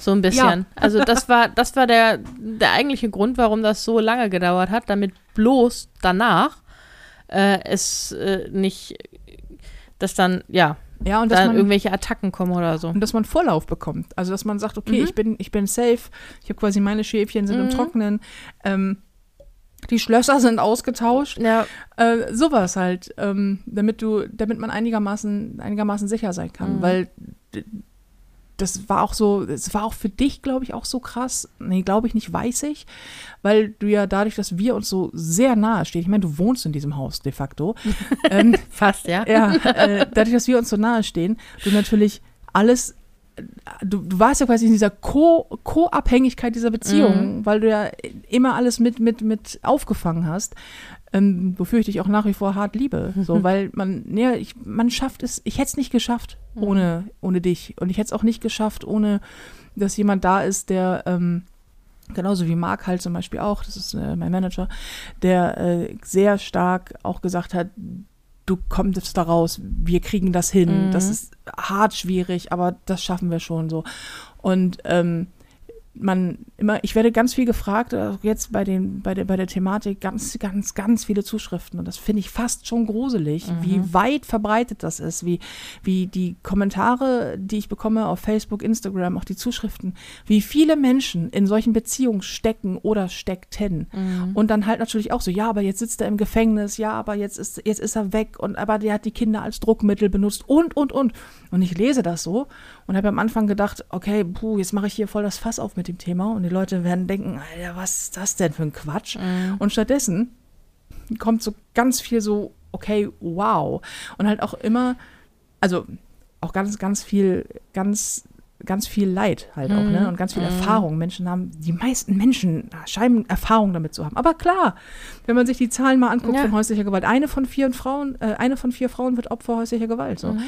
So ein bisschen. Also das war, das war der, der eigentliche Grund, warum das so lange gedauert hat, damit bloß danach äh, es äh, nicht, dass dann, ja, Ja, und dass da man, irgendwelche Attacken kommen oder so. und dass man Vorlauf bekommt. Also dass man sagt, okay, Mhm. ich bin, ich bin safe, ich habe quasi meine Schäfchen sind im Mhm. Trockenen. Ähm, die Schlösser sind ausgetauscht. Ja, Äh, sowas halt, ähm, damit du, damit man einigermaßen, einigermaßen sicher sein kann. Mhm. Weil das war auch so, es war auch für dich, glaube ich, auch so krass. Nee, glaube ich nicht, weiß ich. Weil du ja dadurch, dass wir uns so sehr nahe stehen, ich meine, du wohnst in diesem Haus de facto. ähm, fast, ja. ja, äh, dadurch, dass wir uns so nahe stehen, du natürlich alles, äh, du, du warst ja quasi in dieser Co- Co-Abhängigkeit dieser Beziehung, weil du ja immer alles mit, mit, mit aufgefangen hast, ähm, wofür ich dich auch nach wie vor hart liebe. So, weil man, ja, ich, man schafft es, ich hätte es nicht geschafft ohne, ohne dich. Und ich hätte es auch nicht geschafft, ohne dass jemand da ist, der ähm, genauso wie Marc halt zum Beispiel auch, das ist äh, mein Manager, der äh, sehr stark auch gesagt hat, du kommst da raus, wir kriegen das hin. Mhm. Das ist hart schwierig, aber das schaffen wir schon so. Und ähm, man immer, ich werde ganz viel gefragt, auch jetzt bei den, bei der, bei der Thematik, ganz, ganz, ganz viele Zuschriften. Und das finde ich fast schon gruselig, Mhm. wie weit verbreitet das ist, wie, wie die Kommentare, die ich bekomme auf Facebook, Instagram, auch die Zuschriften, wie viele Menschen in solchen Beziehungen stecken oder steckten. Mhm. Und dann halt natürlich auch so, ja, aber jetzt sitzt er im Gefängnis, ja, aber jetzt ist, jetzt ist er weg und aber der hat die Kinder als Druckmittel benutzt und, und, und. Und ich lese das so und habe am Anfang gedacht, okay, puh, jetzt mache ich hier voll das Fass auf mit dem Thema und die Leute werden denken, Alter, was ist das denn für ein Quatsch? Mhm. Und stattdessen kommt so ganz viel so, okay, wow. Und halt auch immer, also auch ganz, ganz viel, ganz, ganz viel Leid halt auch, ne? Und ganz viel Mhm. Erfahrung. Menschen haben, die meisten Menschen scheinen Erfahrung damit zu haben. Aber klar, wenn man sich die Zahlen mal anguckt Ja. von häuslicher Gewalt, eine von vier Frauen, äh, eine von vier Frauen wird Opfer häuslicher Gewalt. So. Mhm.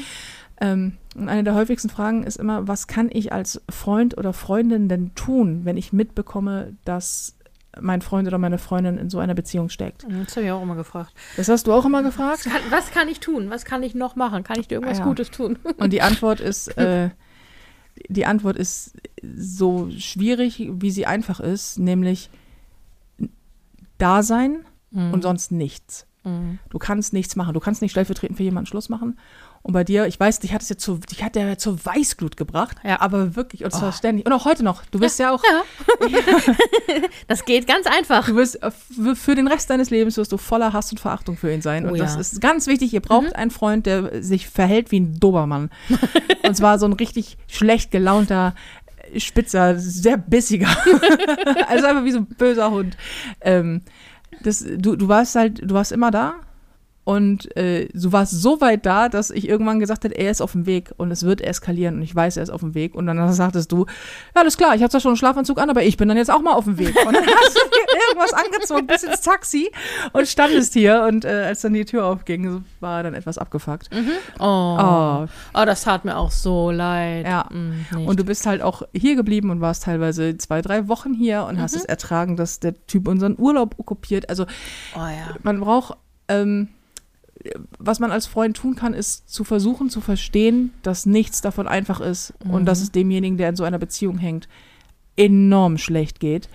Ähm, und eine der häufigsten Fragen ist immer, was kann ich als Freund oder Freundin denn tun, wenn ich mitbekomme, dass mein Freund oder meine Freundin in so einer Beziehung steckt? Das habe ich auch immer gefragt. Das hast du auch immer gefragt? Kann, was kann ich tun? Was kann ich noch machen? Kann ich dir irgendwas Ja. Gutes tun? Und die Antwort ist, äh, die Antwort ist so schwierig, wie sie einfach ist, nämlich da sein und sonst nichts. Mhm. Du kannst nichts machen. Du kannst nicht stellvertretend für jemanden Schluss machen. Und bei dir, ich weiß, dich hat es ja zu, dich hat ja zur Weißglut gebracht. Ja. Aber wirklich, und zwar ständig. Und auch heute noch. Du bist ja, auch, Das geht ganz einfach. du wirst äh, für den Rest deines Lebens wirst du voller Hass und Verachtung für ihn sein. Oh und das ja. ist ganz wichtig. Ihr braucht einen Freund, der sich verhält wie ein Dobermann. und zwar so ein richtig schlecht gelaunter, äh, spitzer, sehr bissiger. also einfach wie so ein böser Hund. Ähm, das, du, du warst halt, du warst immer da. Und äh, du warst so weit da, dass ich irgendwann gesagt habe, er ist auf dem Weg und es wird eskalieren und ich weiß, er ist auf dem Weg. Und dann sagtest du, ja, alles klar, ich habe zwar schon einen Schlafanzug an, aber ich bin dann jetzt auch mal auf dem Weg. Und dann hast du dir irgendwas angezogen, bis ins Taxi und standest hier. Und äh, als dann die Tür aufging, so war dann etwas abgefuckt. Oh. Oh, oh, das tat mir auch so leid. Ja. Nicht. Und du bist halt auch hier geblieben und warst teilweise zwei, drei Wochen hier und Mhm. hast es ertragen, dass der Typ unseren Urlaub okkupiert. Also oh ja. man braucht, ähm, was man als Freund tun kann, ist zu versuchen zu verstehen, dass nichts davon einfach ist und Mhm. dass es demjenigen, der in so einer Beziehung hängt, enorm schlecht geht.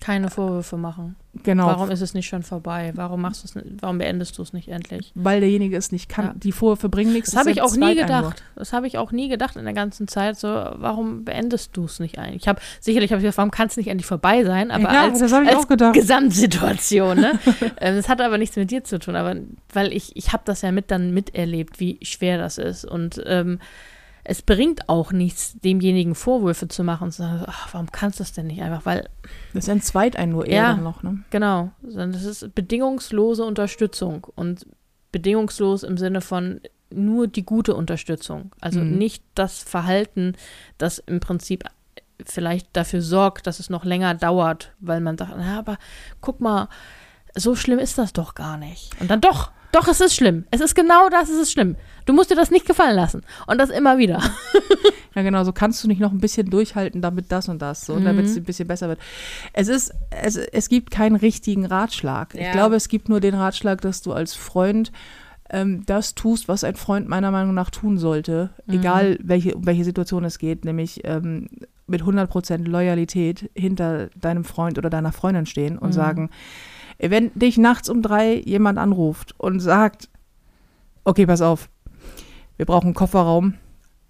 Keine Vorwürfe machen. Genau. Warum ist es nicht schon vorbei? Warum machst du es warum beendest du es nicht endlich? Weil derjenige es nicht kann. Ja. Die Vorwürfe bringen nichts. Das habe ich auch nie gedacht. Das habe ich auch nie gedacht in der ganzen Zeit. So, warum beendest du es nicht eigentlich? Ich habe sicherlich habe ich gedacht, warum kann es nicht endlich vorbei sein? Aber ja, als, das habe ich als auch gedacht. Gesamtsituation. Ne? Ähm, das hat aber nichts mit dir zu tun. Aber weil ich ich habe das ja mit dann miterlebt, wie schwer das ist und ähm, es bringt auch nichts, demjenigen Vorwürfe zu machen und zu sagen, ach, warum kannst du das denn nicht einfach? Weil Das ist ein Zweiteinwurf eher Ja. noch, ne? Genau, sondern das ist bedingungslose Unterstützung und bedingungslos im Sinne von nur die gute Unterstützung. Also Mhm. nicht das Verhalten, das im Prinzip vielleicht dafür sorgt, dass es noch länger dauert, weil man sagt, na, aber guck mal, so schlimm ist das doch gar nicht. Und dann doch, doch, es ist schlimm. Es ist genau das, es ist schlimm. Du musst dir das nicht gefallen lassen. Und das immer wieder. Ja, genau, so kannst du nicht noch ein bisschen durchhalten, damit das und das, so, Mhm. damit es ein bisschen besser wird. Es ist, es, es gibt keinen richtigen Ratschlag. Ich Ja. glaube, es gibt nur den Ratschlag, dass du als Freund ähm, das tust, was ein Freund meiner Meinung nach tun sollte, Mhm. egal welche, um welche Situation es geht, nämlich ähm, mit 100% Loyalität hinter deinem Freund oder deiner Freundin stehen und Mhm. sagen, wenn dich nachts um drei jemand anruft und sagt, okay, pass auf, wir brauchen einen Kofferraum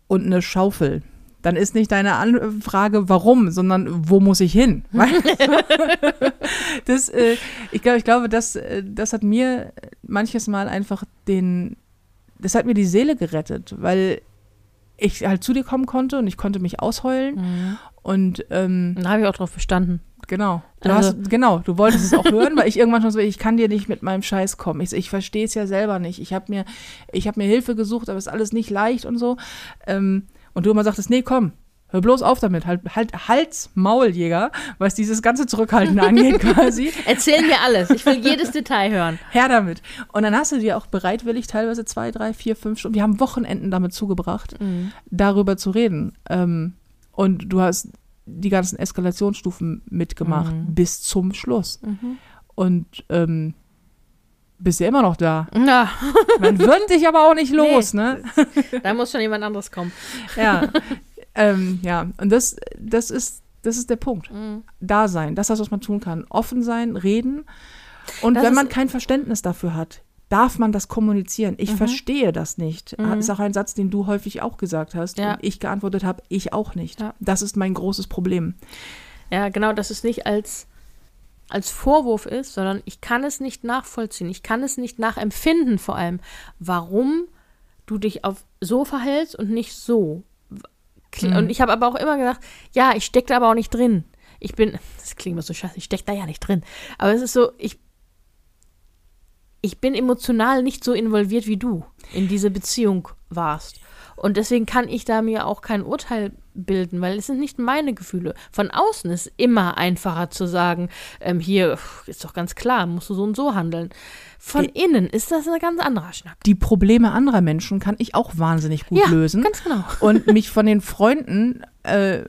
und eine Schaufel. Dann ist nicht deine Anfrage, warum, sondern wo muss ich hin? das, äh, ich glaube, ich glaube, das, äh, das hat mir manches Mal einfach den, das hat mir die Seele gerettet, weil ich halt zu dir kommen konnte und ich konnte mich ausheulen und ähm, Da habe ich auch drauf bestanden. Genau. Du Also- hast, genau, du wolltest es auch hören, weil ich irgendwann schon so, ich kann dir nicht mit meinem Scheiß kommen. Ich, ich verstehe es ja selber nicht. Ich habe mir, ich hab mir Hilfe gesucht, aber es ist alles nicht leicht und so. Ähm, und du immer sagtest, nee, komm, hör bloß auf damit. Halt, halt, Hals, Mauljäger, was dieses ganze Zurückhalten angeht quasi. Erzähl mir alles. Ich will jedes Detail hören. Her damit. Und dann hast du dir auch bereitwillig teilweise zwei, drei, vier, fünf Stunden, wir haben Wochenenden damit zugebracht, darüber zu reden. Ähm, und du hast die ganzen Eskalationsstufen mitgemacht Mhm. bis zum Schluss. Und ähm, bist ja immer noch da. Na, Man wird dich aber auch nicht los, ne? da muss schon jemand anderes kommen. Ja. ähm, ja, und das, das, ist, das ist der Punkt. Mhm. Da sein, das ist das, was man tun kann. Offen sein, reden. Und Das wenn man kein Verständnis dafür hat, darf man das kommunizieren. Ich Mhm. verstehe das nicht. Mhm. Ist auch ein Satz, den du häufig auch gesagt hast. Ja. Und ich geantwortet habe, ich auch nicht. Ja. Das ist mein großes Problem. Ja, genau, dass es nicht als, als Vorwurf ist, sondern ich kann es nicht nachvollziehen. Ich kann es nicht nachempfinden, vor allem, warum du dich auf so verhältst und nicht so. Mhm. Und ich habe aber auch immer gesagt, ja, ich stecke da aber auch nicht drin. Ich bin, das klingt immer so scheiße, ich stecke da ja nicht drin. Aber es ist so, ich, ich bin emotional nicht so involviert wie du in diese Beziehung warst. Und deswegen kann ich da mir auch kein Urteil bilden, weil es sind nicht meine Gefühle. Von außen ist immer einfacher zu sagen, ähm, hier ist doch ganz klar, musst du so und so handeln. Von innen ist das ein ganz anderer Schnack. Die Probleme anderer Menschen kann ich auch wahnsinnig gut ja, lösen. ganz genau. Und mich von den Freunden, äh,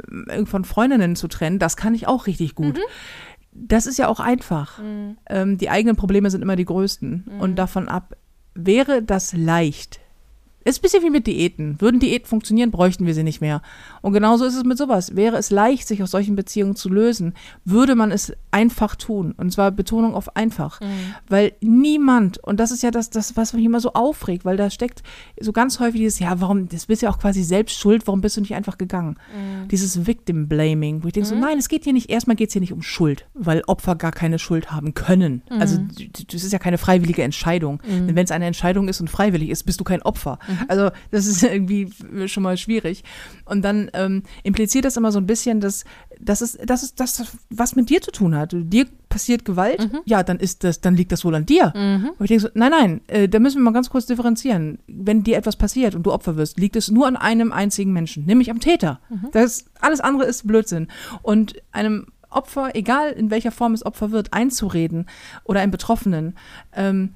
von Freundinnen zu trennen, das kann ich auch richtig gut. Mhm. Das ist ja auch einfach. Ähm, die eigenen Probleme sind immer die größten. Mhm. Und davon ab, wäre das leicht. Ist ein bisschen wie mit Diäten. Würden Diäten funktionieren, bräuchten wir sie nicht mehr. Und genauso ist es mit sowas. Wäre es leicht, sich aus solchen Beziehungen zu lösen, würde man es einfach tun. Und zwar Betonung auf einfach. Weil niemand, und das ist ja das, das, was mich immer so aufregt, weil da steckt so ganz häufig dieses, ja, warum, das bist ja auch quasi selbst schuld, warum bist du nicht einfach gegangen? Dieses Victim-Blaming, wo ich denke so, nein, es geht hier nicht, erstmal geht es hier nicht um Schuld, weil Opfer gar keine Schuld haben können. Also d- das ist ja keine freiwillige Entscheidung. Denn wenn es eine Entscheidung ist und freiwillig ist, bist du kein Opfer. Also das ist irgendwie schon mal schwierig. Und dann ähm, impliziert das immer so ein bisschen, dass das ist, das ist das, was mit dir zu tun hat. Dir passiert Gewalt, ja, dann ist das, dann liegt das wohl an dir. Und ich denke so, nein, nein, äh, da müssen wir mal ganz kurz differenzieren. Wenn dir etwas passiert und du Opfer wirst, liegt es nur an einem einzigen Menschen, nämlich am Täter. Das, alles andere ist Blödsinn. Und einem Opfer, egal in welcher Form es Opfer wird, einzureden oder einem Betroffenen, ähm,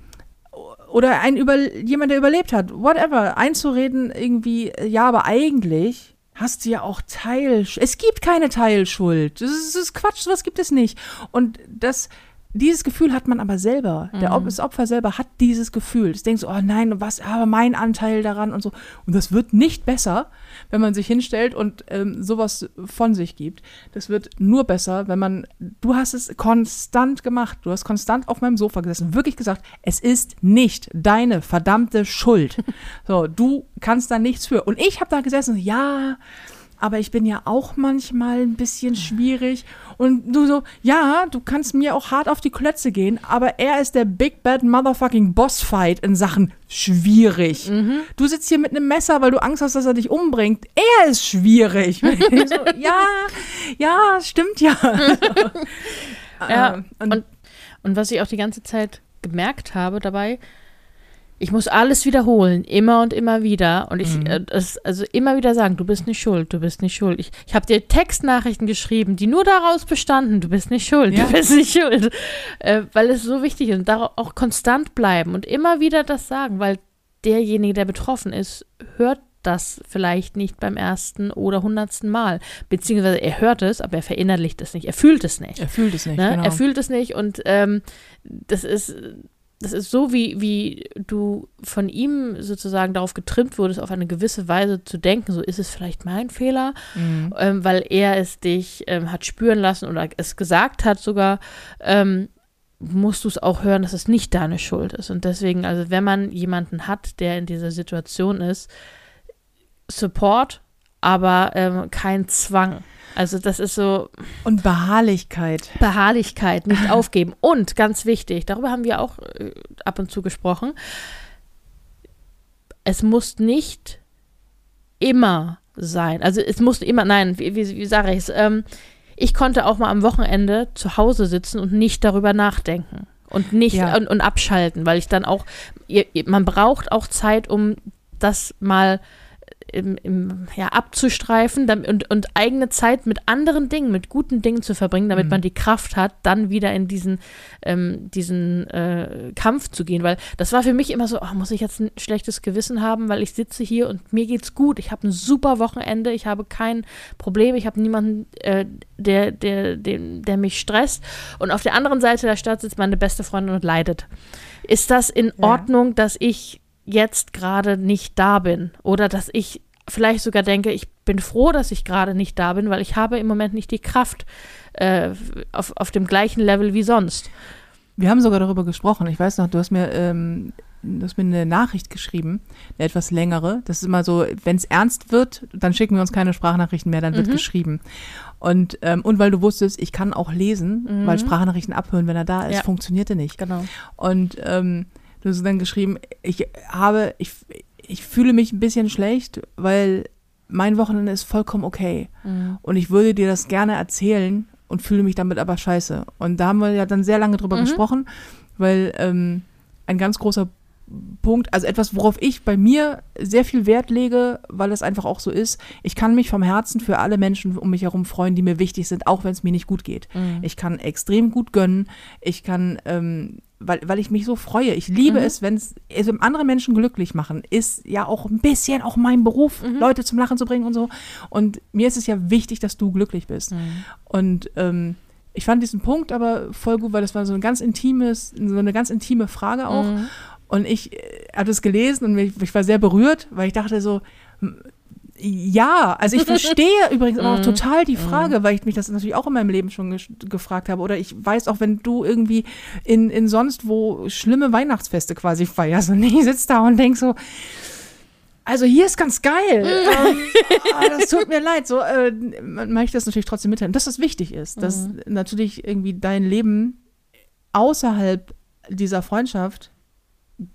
oder ein über jemand, der überlebt hat, whatever, einzureden irgendwie, äh, ja, aber eigentlich hast du ja auch Teil, es gibt keine Teilschuld. Das ist, das ist Quatsch, sowas gibt es nicht. Und das dieses Gefühl hat man aber selber. Der, Mhm. Op- das Opfer selber hat dieses Gefühl. Es denkt so, oh nein, was, aber mein Anteil daran und so. Und das wird nicht besser, wenn man sich hinstellt und ähm, sowas von sich gibt. Das wird nur besser, wenn man, du hast es konstant gemacht. Du hast konstant auf meinem Sofa gesessen, wirklich gesagt, es ist nicht deine verdammte Schuld. So, du kannst da nichts für. Und ich habe da gesessen, ja, aber ich bin ja auch manchmal ein bisschen schwierig. Und du so, ja, du kannst mir auch hart auf die Klötze gehen, aber er ist der Big Bad Motherfucking Boss Fight in Sachen schwierig. Du sitzt hier mit einem Messer, weil du Angst hast, dass er dich umbringt. Er ist schwierig. So, ja, ja, stimmt ja. Ja, Ähm, und, und was ich auch die ganze Zeit gemerkt habe dabei, ich muss alles wiederholen, immer und immer wieder. Und ich, Mhm. äh, das, also immer wieder sagen, du bist nicht schuld, du bist nicht schuld. Ich, ich habe dir Textnachrichten geschrieben, die nur daraus bestanden, du bist nicht schuld, Ja. du bist nicht schuld. Äh, weil es so wichtig ist und auch konstant bleiben und immer wieder das sagen, weil derjenige, der betroffen ist, hört das vielleicht nicht beim ersten oder hundertsten Mal. Beziehungsweise er hört es, aber er verinnerlicht es nicht, er fühlt es nicht. er fühlt es nicht. Ne? Genau. Er fühlt es nicht und ähm, das ist das ist so, wie, wie du von ihm sozusagen darauf getrimmt wurdest, auf eine gewisse Weise zu denken, so ist es vielleicht mein Fehler, Mhm. ähm, weil er es dich ähm, hat spüren lassen oder es gesagt hat sogar, ähm, musst du es auch hören, dass es nicht deine Schuld ist. Und deswegen, also wenn man jemanden hat, der in dieser Situation ist, Support, aber ähm, kein Zwang. Also das ist so, Und Beharrlichkeit. Beharrlichkeit, nicht aufgeben. Und ganz wichtig, darüber haben wir auch äh, ab und zu gesprochen, es muss nicht immer sein. Also es muss immer, nein, wie, wie, wie sage ich es? Ähm, ich konnte auch mal am Wochenende zu Hause sitzen und nicht darüber nachdenken. Und nicht Ja. und, und abschalten, weil ich dann auch, ihr, man braucht auch Zeit, um das mal im, im, ja, abzustreifen und, und eigene Zeit mit anderen Dingen, mit guten Dingen zu verbringen, damit Mhm. man die Kraft hat, dann wieder in diesen, ähm, diesen äh, Kampf zu gehen. Weil das war für mich immer so, ach, muss ich jetzt ein schlechtes Gewissen haben, weil ich sitze hier und mir geht's gut. Ich habe ein super Wochenende, ich habe kein Problem, ich habe niemanden, äh, der, der, der, der mich stresst. Und auf der anderen Seite der Stadt sitzt meine beste Freundin und leidet. Ist das in Ja. Ordnung, dass ich jetzt gerade nicht da bin oder dass ich vielleicht sogar denke, ich bin froh, dass ich gerade nicht da bin, weil ich habe im Moment nicht die Kraft äh, auf, auf dem gleichen Level wie sonst. Wir haben sogar darüber gesprochen. Ich weiß noch, du hast mir, ähm, du hast mir eine Nachricht geschrieben, eine etwas längere. Das ist immer so, wenn es ernst wird, dann schicken wir uns keine Sprachnachrichten mehr, dann wird Mhm. geschrieben. Und, ähm, und weil du wusstest, ich kann auch lesen, Mhm. weil Sprachnachrichten abhören, wenn er da ist, Ja. funktionierte nicht. Genau. Und ähm, du hast dann geschrieben, ich habe, ich, ich fühle mich ein bisschen schlecht, weil mein Wochenende ist vollkommen okay. Mhm. Und ich würde dir das gerne erzählen und fühle mich damit aber scheiße. Und da haben wir ja dann sehr lange drüber Mhm. gesprochen, weil ähm, ein ganz großer Punkt, also etwas, worauf ich bei mir sehr viel Wert lege, weil es einfach auch so ist, ich kann mich vom Herzen für alle Menschen um mich herum freuen, die mir wichtig sind, auch wenn es mir nicht gut geht. Mhm. Ich kann extrem gut gönnen, ich kann, ähm, weil, weil ich mich so freue. Ich liebe Mhm. es, wenn es also andere Menschen glücklich machen, ist ja auch ein bisschen auch mein Beruf, Mhm. Leute zum Lachen zu bringen und so. Und mir ist es ja wichtig, dass du glücklich bist. Mhm. Und ähm, ich fand diesen Punkt aber voll gut, weil das war so ein ganz intimes, so eine ganz intime Frage auch. Mhm. Und ich äh, habe das gelesen und mich, ich war sehr berührt, weil ich dachte so, ja, also ich verstehe übrigens auch Mhm. total die Frage, weil ich mich das natürlich auch in meinem Leben schon gefragt habe. Oder ich weiß auch, wenn du irgendwie in, in sonst wo schlimme Weihnachtsfeste quasi feierst und ich sitze da und denk so, also hier ist ganz geil. ähm, ah, das tut mir leid. So äh, man möchte das natürlich trotzdem mitteilen, dass das wichtig ist, dass natürlich irgendwie dein Leben außerhalb dieser Freundschaft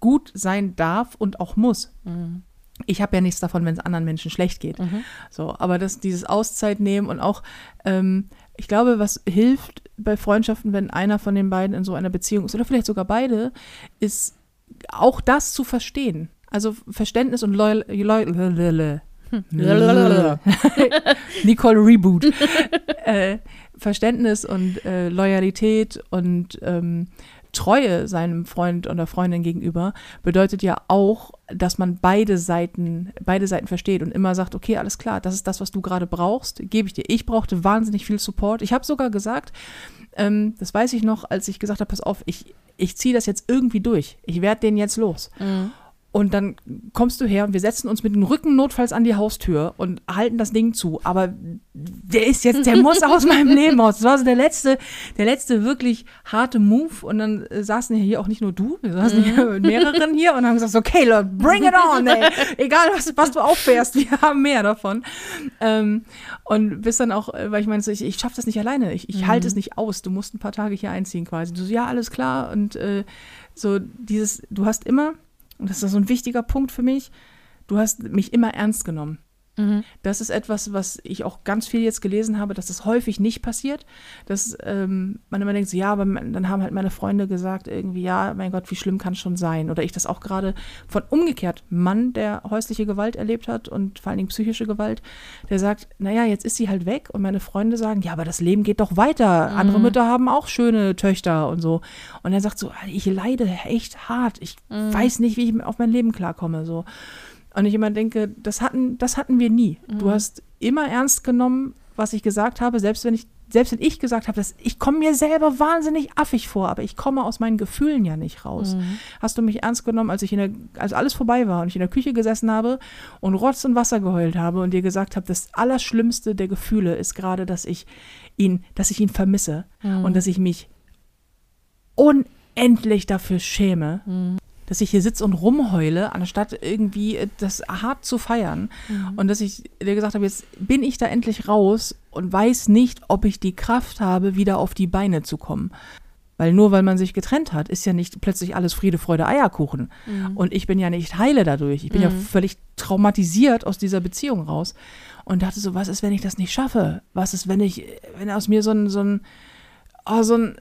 gut sein darf und auch muss. Mhm. Ich habe ja nichts davon, wenn es anderen Menschen schlecht geht. Mhm. So, aber das, dieses Auszeit nehmen und auch, ähm, ich glaube, was hilft bei Freundschaften, wenn einer von den beiden in so einer Beziehung ist, oder vielleicht sogar beide, ist auch das zu verstehen. Also Verständnis und Loyal, Loyal, Nicole Reboot. äh, Verständnis und äh, Loyalität und ähm, Treue seinem Freund oder Freundin gegenüber bedeutet ja auch, dass man beide Seiten, beide Seiten versteht und immer sagt, okay, alles klar, das ist das, was du gerade brauchst, gebe ich dir. Ich brauchte wahnsinnig viel Support. Ich habe sogar gesagt, ähm, das weiß ich noch, als ich gesagt habe, pass auf, ich, ich ziehe das jetzt irgendwie durch. Ich werde den jetzt los. Mhm. Und dann kommst du her und wir setzen uns mit dem Rücken notfalls an die Haustür und halten das Ding zu. Aber der ist jetzt, der muss aus meinem Leben raus. Das war so der letzte, der letzte wirklich harte Move. Und dann äh, saßen hier auch nicht nur du, wir saßen hier mit mehreren hier und haben gesagt, okay, Leute, bring it on, ey. Egal, was, was du auffährst, wir haben mehr davon. Ähm, und bis dann auch, äh, weil ich meine, so, ich, ich schaffe das nicht alleine. Ich, ich halte es nicht aus. Du musst ein paar Tage hier einziehen quasi. Du so, ja, alles klar. Und äh, so dieses, du hast immer und das ist so ein wichtiger Punkt für mich, du hast mich immer ernst genommen. Mhm. Das ist etwas, was ich auch ganz viel jetzt gelesen habe, dass das häufig nicht passiert. Dass ähm, man immer denkt, so, ja, aber dann haben halt meine Freunde gesagt, irgendwie, ja, mein Gott, wie schlimm kann es schon sein? Oder ich das auch gerade von umgekehrt, Mann, der häusliche Gewalt erlebt hat und vor allen Dingen psychische Gewalt, der sagt, naja, jetzt ist sie halt weg und meine Freunde sagen, ja, aber das Leben geht doch weiter. Andere Mütter haben auch schöne Töchter und so. Und er sagt so, ich leide echt hart. Ich weiß nicht, wie ich auf mein Leben klarkomme. So. Und ich immer denke, das hatten, das hatten wir nie. Du hast immer ernst genommen, was ich gesagt habe, selbst wenn ich, selbst wenn ich gesagt habe, dass ich komme mir selber wahnsinnig affig vor, aber ich komme aus meinen Gefühlen ja nicht raus. Hast du mich ernst genommen, als ich in der, als alles vorbei war und ich in der Küche gesessen habe und Rotz und Wasser geheult habe und dir gesagt habe, das Allerschlimmste der Gefühle ist gerade, dass ich ihn, dass ich ihn vermisse und dass ich mich unendlich dafür schäme, dass ich hier sitze und rumheule, anstatt irgendwie äh, das hart zu feiern. Und dass ich dir gesagt habe, jetzt bin ich da endlich raus und weiß nicht, ob ich die Kraft habe, wieder auf die Beine zu kommen. Weil nur weil man sich getrennt hat, ist ja nicht plötzlich alles Friede, Freude, Eierkuchen. Und ich bin ja nicht heile dadurch. Ich bin ja völlig traumatisiert aus dieser Beziehung raus. Und dachte so, was ist, wenn ich das nicht schaffe? Was ist, wenn ich, wenn aus mir so ein, so ein, oh, so ein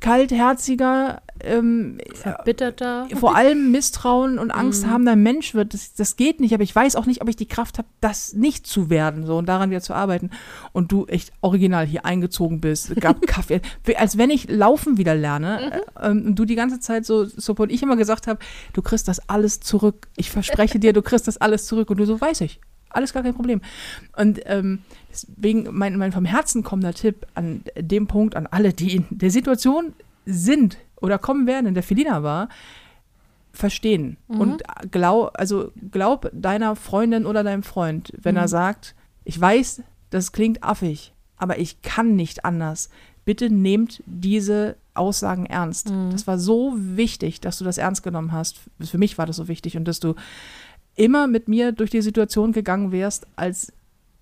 kaltherziger, ähm, Verbitterter. vor allem Misstrauen und Angst habender Mensch wird. Das, das geht nicht, aber ich weiß auch nicht, ob ich die Kraft habe, das nicht zu werden, so und daran wieder zu arbeiten. Und du echt original hier eingezogen bist, gab Kaffee, als wenn ich laufen wieder lerne. äh, ähm, Und du die ganze Zeit so, so und ich immer gesagt habe, du kriegst das alles zurück. Ich verspreche dir, du kriegst das alles zurück. Und du so, weiß ich. Alles gar kein Problem. Und ähm, deswegen mein, mein vom Herzen kommender Tipp an dem Punkt, an alle, die in der Situation sind oder kommen werden, in der Felina war, verstehen. Und glaub, also glaub deiner Freundin oder deinem Freund, wenn er sagt, ich weiß, das klingt affig, aber ich kann nicht anders. Bitte nehmt diese Aussagen ernst. Das war so wichtig, dass du das ernst genommen hast. Für mich war das so wichtig und dass du immer mit mir durch die Situation gegangen wärst, als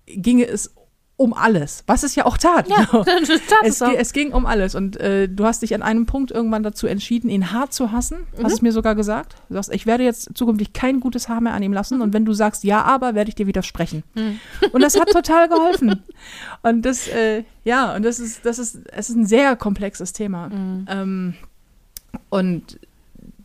ginge es um alles, was es ja auch tat. Ja, So. tat Es, auch. es ging um alles und äh, du hast dich an einem Punkt irgendwann dazu entschieden, ihn hart zu hassen. Mhm. Hast es mir sogar gesagt. Du sagst, ich werde jetzt zukünftig kein gutes Haar mehr an ihm lassen Mhm. und wenn du sagst, ja, aber, werde ich dir widersprechen. Und das hat total geholfen. Und das, äh, ja, und das ist, das ist, es ist ein sehr komplexes Thema. Mhm. Ähm, und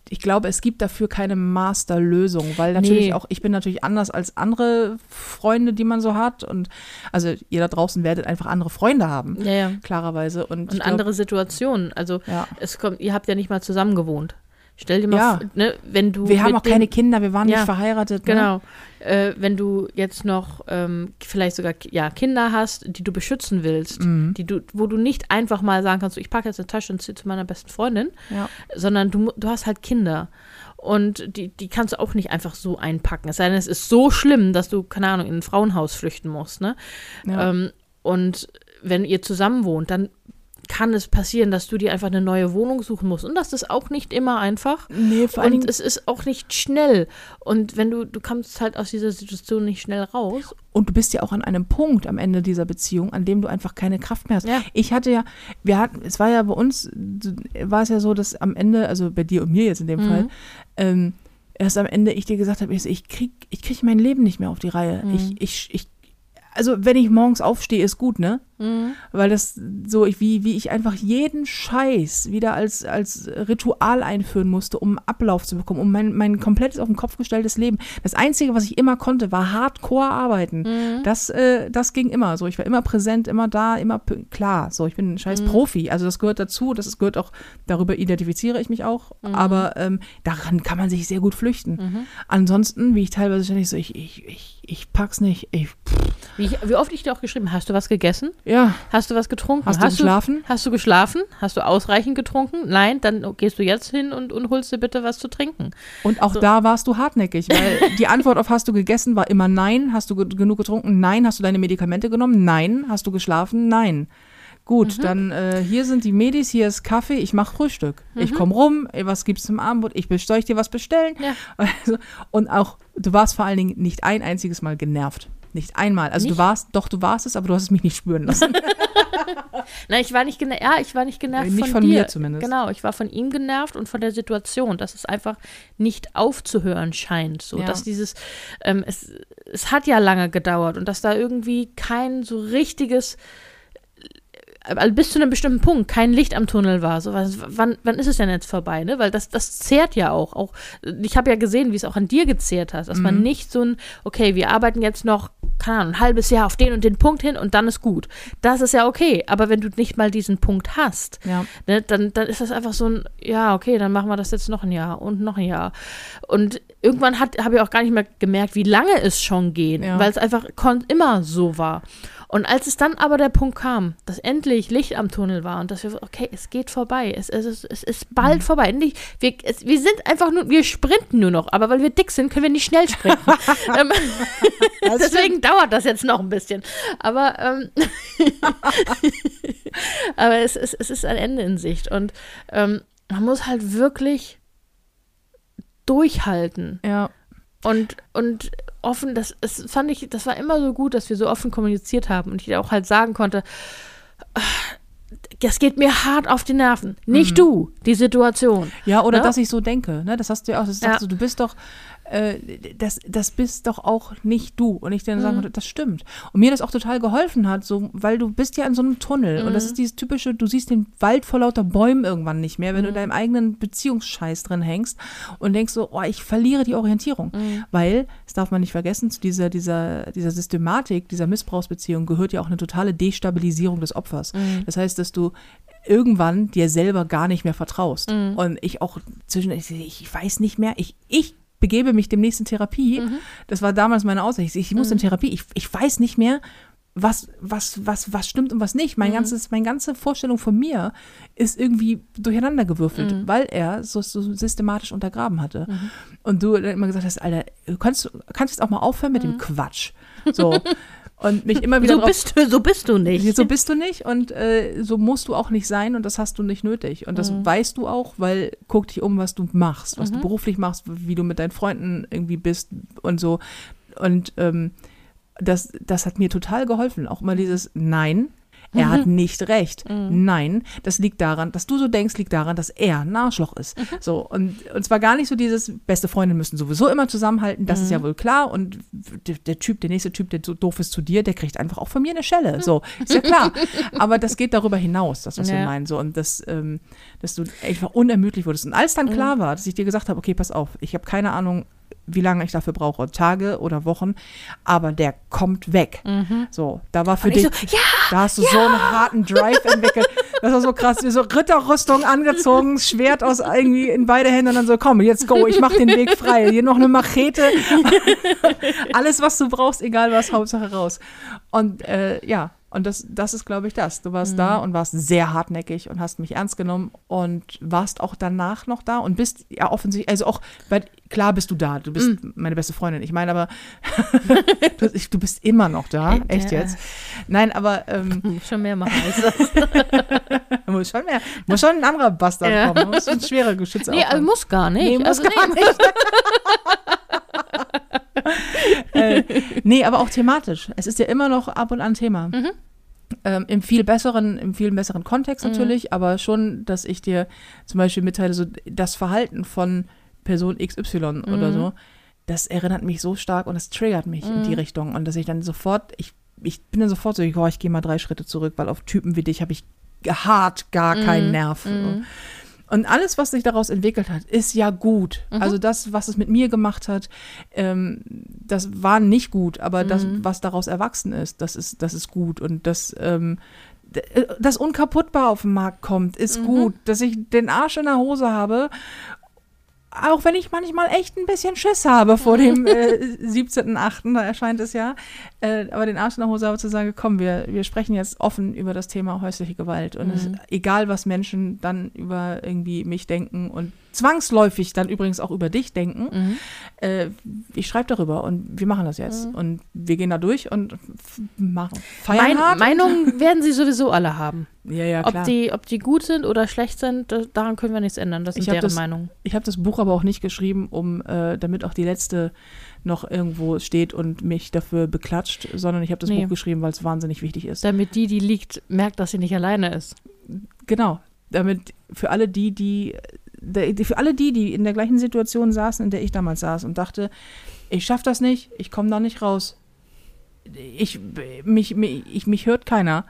ich glaube, es gibt dafür keine Masterlösung, weil natürlich Nee. auch, ich bin natürlich anders als andere Freunde, die man so hat. Und also ihr da draußen werdet einfach andere Freunde haben, Ja, ja. klarerweise. Und, Und glaub, andere Situationen. Also Ja. es kommt, ihr habt ja nicht mal zusammen gewohnt. Stell dir mal Ja. vor, ne, wenn du. Wir haben auch keine Kinder, wir waren Ja, nicht verheiratet. Ne? Genau. Äh, wenn du jetzt noch ähm, vielleicht sogar ja, Kinder hast, die du beschützen willst, Mhm. die du, wo du nicht einfach mal sagen kannst, ich packe jetzt eine Tasche und ziehe zu meiner besten Freundin, Ja. sondern du, du hast halt Kinder. Und die, die kannst du auch nicht einfach so einpacken. Es sei denn, es ist so schlimm, dass du, keine Ahnung, in ein Frauenhaus flüchten musst. Ne? Ähm, und wenn ihr zusammen wohnt, dann kann es passieren, dass du dir einfach eine neue Wohnung suchen musst. Und das ist auch nicht immer einfach. Nee, vor allen Und es ist auch nicht schnell. Und wenn du, du kommst halt aus dieser Situation nicht schnell raus. und du bist ja auch an einem Punkt am Ende dieser Beziehung, an dem du einfach keine Kraft mehr hast. Ja. Ich hatte ja, wir hatten, es war ja bei uns, war es ja so, dass am Ende, also bei dir und mir jetzt in dem Mhm. Fall, ähm, erst am Ende ich dir gesagt habe, ich, ich krieg, ich krieg mein Leben nicht mehr auf die Reihe. Mhm. Ich, ich, ich, also wenn ich morgens aufstehe, ist gut, ne? Weil das so, ich, wie, wie ich einfach jeden Scheiß wieder als, als Ritual einführen musste, um Ablauf zu bekommen, um mein, mein komplettes auf den Kopf gestelltes Leben. Das Einzige, was ich immer konnte, war hardcore arbeiten. Das, äh, das ging immer so. Ich war immer präsent, immer da, immer klar. So, ich bin ein scheiß Profi. Also das gehört dazu, das gehört auch, darüber identifiziere ich mich auch. Aber ähm, daran kann man sich sehr gut flüchten. Ansonsten, wie ich teilweise ständig so, ich, ich, ich, ich pack's nicht. Ich, Wie, ich, wie oft ich dir auch geschrieben, hast du was gegessen? Ja. Hast du was getrunken? Hast du geschlafen? hast du geschlafen? Hast du ausreichend getrunken? Nein, dann gehst du jetzt hin und, und holst dir bitte was zu trinken. Und auch So. da warst du hartnäckig, weil die Antwort auf hast du gegessen war immer nein. Hast du ge genug getrunken? Nein. Hast du deine Medikamente genommen? Nein. Hast du geschlafen? Nein. Gut, Mhm. dann äh, hier sind die Medis, hier ist Kaffee, ich mache Frühstück. Ich Mhm. komme rum, was gibt's zum Abendbrot? Ich soll ich dir was bestellen? Ja. Also, und auch, du warst vor allen Dingen nicht ein einziges Mal genervt. Nicht einmal. Also du Nicht? warst, doch, du warst es, aber du hast es mich nicht spüren lassen. Nein, ich war nicht genervt. Ja, ich war nicht genervt Nicht von, von dir. mir zumindest. Genau, ich war von ihm genervt und von der Situation, dass es einfach nicht aufzuhören scheint. So, Ja. dass dieses, ähm, es, es hat ja lange gedauert und dass da irgendwie kein so richtiges bis zu einem bestimmten Punkt kein Licht am Tunnel war. So, was, wann, wann ist es denn jetzt vorbei? Ne? Weil das, das zehrt ja auch. auch ich habe ja gesehen, wie es auch an dir gezehrt hat, dass Mhm. man nicht so ein, okay, wir arbeiten jetzt noch, keine Ahnung, ein halbes Jahr auf den und den Punkt hin und dann ist gut. Das ist ja okay. Aber wenn du nicht mal diesen Punkt hast, ja. ne, dann, dann ist das einfach so ein, ja, okay, dann machen wir das jetzt noch ein Jahr und noch ein Jahr. Und irgendwann habe ich auch gar nicht mehr gemerkt, wie lange es schon geht, Ja. weil es einfach immer so war. Und als es dann aber der Punkt kam, dass endlich Licht am Tunnel war und dass wir, okay, es geht vorbei, es, es, ist, es ist bald vorbei. Endlich, wir, es, wir sind einfach nur, wir sprinten nur noch, aber weil wir dick sind, können wir nicht schnell sprinten. ähm, deswegen dauert das jetzt noch ein bisschen. Aber, ähm, aber es, es, es ist ein Ende in Sicht und ähm, man muss halt wirklich durchhalten Ja. Und, und offen, das, das fand ich, das war immer so gut, dass wir so offen kommuniziert haben und ich auch halt sagen konnte, "Ah, das geht mir hart auf die Nerven. Nicht du, die Situation. Ja, oder Ne? dass ich so denke. Ne? Das hast du ja auch. Das Ja. du, du bist doch, äh, das, das bist doch auch nicht du. Und ich dann Mhm. sagen würde, das stimmt. Und mir das auch total geholfen hat, so, weil du bist ja in so einem Tunnel. Und das Mhm. ist dieses typische, du siehst den Wald vor lauter Bäumen irgendwann nicht mehr, wenn Mhm. du in deinem eigenen Beziehungsscheiß drin hängst und denkst so, oh, ich verliere die Orientierung. Mhm. Weil, das darf man nicht vergessen, zu dieser, dieser, dieser Systematik, dieser Missbrauchsbeziehung gehört ja auch eine totale Destabilisierung des Opfers. Mhm. Das heißt, dass du irgendwann dir selber gar nicht mehr vertraust. Mhm. Und ich auch zwischen, ich, ich weiß nicht mehr, ich, ich begebe mich demnächst in Therapie. Mhm. Das war damals meine Aussicht. Ich, muss in Therapie. Ich, ich weiß nicht mehr, was, was, was, was stimmt und was nicht. Mhm. Mein ganzes, meine ganze Vorstellung von mir ist irgendwie durcheinandergewürfelt, Mhm. weil er so, so systematisch untergraben hatte. Und du dann immer gesagt hast, Alter, kannst, kannst jetzt auch mal aufhören mit dem Quatsch. So. Und mich immer wieder Mhm. So drauf bist, du, so bist du nicht. so bist du nicht und äh, so musst du auch nicht sein und das hast du nicht nötig. Und das Mhm. weißt du auch, weil guck dich um, was du machst, was du beruflich machst, wie du mit deinen Freunden irgendwie bist und so. Und ähm, das, das hat mir total geholfen. Auch mal dieses Nein. Er hat nicht recht. Nein, das liegt daran, dass du so denkst, liegt daran, dass er ein Arschloch ist. So, und, und zwar gar nicht so dieses, beste Freunde müssen sowieso immer zusammenhalten, das ist ja wohl klar. Und der, der Typ, der nächste Typ, der so doof ist zu dir, der kriegt einfach auch von mir eine Schelle. So, ist ja klar. Aber das geht darüber hinaus, das, was wir Ja. meinen. So, und das, ähm, dass du einfach unermüdlich wurdest. Und als dann klar war, dass ich dir gesagt habe, okay, pass auf, ich habe keine Ahnung, wie lange ich dafür brauche, Tage oder Wochen, aber der kommt weg. So, da war für dich, so, ja, da hast du so einen harten Drive entwickelt. Das war so krass, wie so Ritterrüstung angezogen, Schwert aus irgendwie in beide Hände und dann so, komm, jetzt go, ich mach den Weg frei. Hier noch eine Machete. Alles, was du brauchst, egal was, Hauptsache raus. Und äh, ja, und das, das ist, glaube ich, das. Du warst da und warst sehr hartnäckig und hast mich ernst genommen und warst auch danach noch da und bist ja offensichtlich, also auch, weil klar bist du da, du bist meine beste Freundin. Ich meine aber, du, bist immer noch da, echt Ja. jetzt. Nein, aber ähm, schon mehr machen als das. muss schon mehr, muss schon ein anderer Bastard Ja. kommen, muss ein schwerer Geschütze Nee, also muss gar nicht. Nee, muss also, gar nee, nicht. äh, nee, aber auch thematisch. Es ist ja immer noch ab und an Thema. Mhm. Ähm, Im viel besseren, im viel besseren Kontext natürlich, aber schon, dass ich dir zum Beispiel mitteile, so das Verhalten von Person XY oder Mhm. so, das erinnert mich so stark und das triggert mich in die Mhm. Richtung. Und dass ich dann sofort, ich, ich bin dann sofort so, ich, oh, ich gehe mal drei Schritte zurück, weil auf Typen wie dich habe ich hart gar keinen Nerv. Mhm. Und alles, was sich daraus entwickelt hat, ist ja gut. Mhm. Also das, was es mit mir gemacht hat, ähm, das war nicht gut, aber das, Mhm. was daraus erwachsen ist, das ist, das ist gut. Und das, ähm, äh, das unkaputtbar auf den Markt kommt, ist Mhm. gut. Dass ich den Arsch in der Hose habe, auch wenn ich manchmal echt ein bisschen Schiss habe vor dem äh, 17.8., da erscheint es ja, äh, aber den Arsch in der Hose habe zu sagen, komm, wir, wir sprechen jetzt offen über das Thema häusliche Gewalt. Und es, egal, was Menschen dann über irgendwie mich denken und zwangsläufig dann übrigens auch über dich denken, Mhm. äh, ich schreibe darüber und wir machen das jetzt und wir gehen da durch und machen, feiern Mein. Meinungen werden sie sowieso alle haben. ja, ja, klar. Ob die, ob die gut sind oder schlecht sind, das, daran können wir nichts ändern. Das sind hab deren das- Meinungen. Ich habe das Buch aber auch nicht geschrieben, um äh, damit auch die letzte noch irgendwo steht und mich dafür beklatscht, sondern ich habe das Nee. Buch geschrieben, weil es wahnsinnig wichtig ist. Damit die, die liegt, merkt, dass sie nicht alleine ist. Genau. Damit für alle die, die für alle die, die in der gleichen Situation saßen, in der ich damals saß und dachte, ich schaff das nicht, ich komme da nicht raus. Ich mich, mich, ich, mich hört keiner.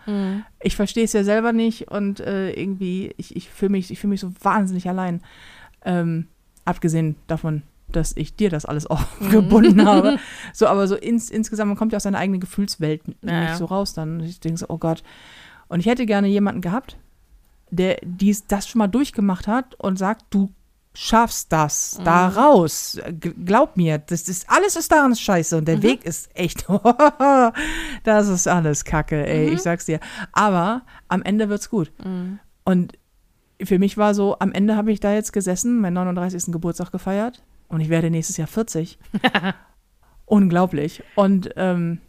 Ich verstehe es ja selber nicht und äh, irgendwie, ich, ich fühle mich, ich fühl mich so wahnsinnig allein. Ähm, abgesehen davon, dass ich dir das alles auch gebunden habe. So, aber so ins, insgesamt, man kommt ja aus seiner eigenen Gefühlswelt nicht Ja, ja. so raus dann. Und ich denke so, oh Gott. Und ich hätte gerne jemanden gehabt, der dies, das schon mal durchgemacht hat und sagt, du schaffst das da raus. Glaub mir, das ist alles ist daran scheiße und der Weg ist echt, das ist alles Kacke, ey, ich sag's dir. Aber am Ende wird's gut. Und für mich war so, am Ende habe ich da jetzt gesessen, meinen 39. Geburtstag gefeiert und ich werde nächstes Jahr 40. Unglaublich. Und ähm,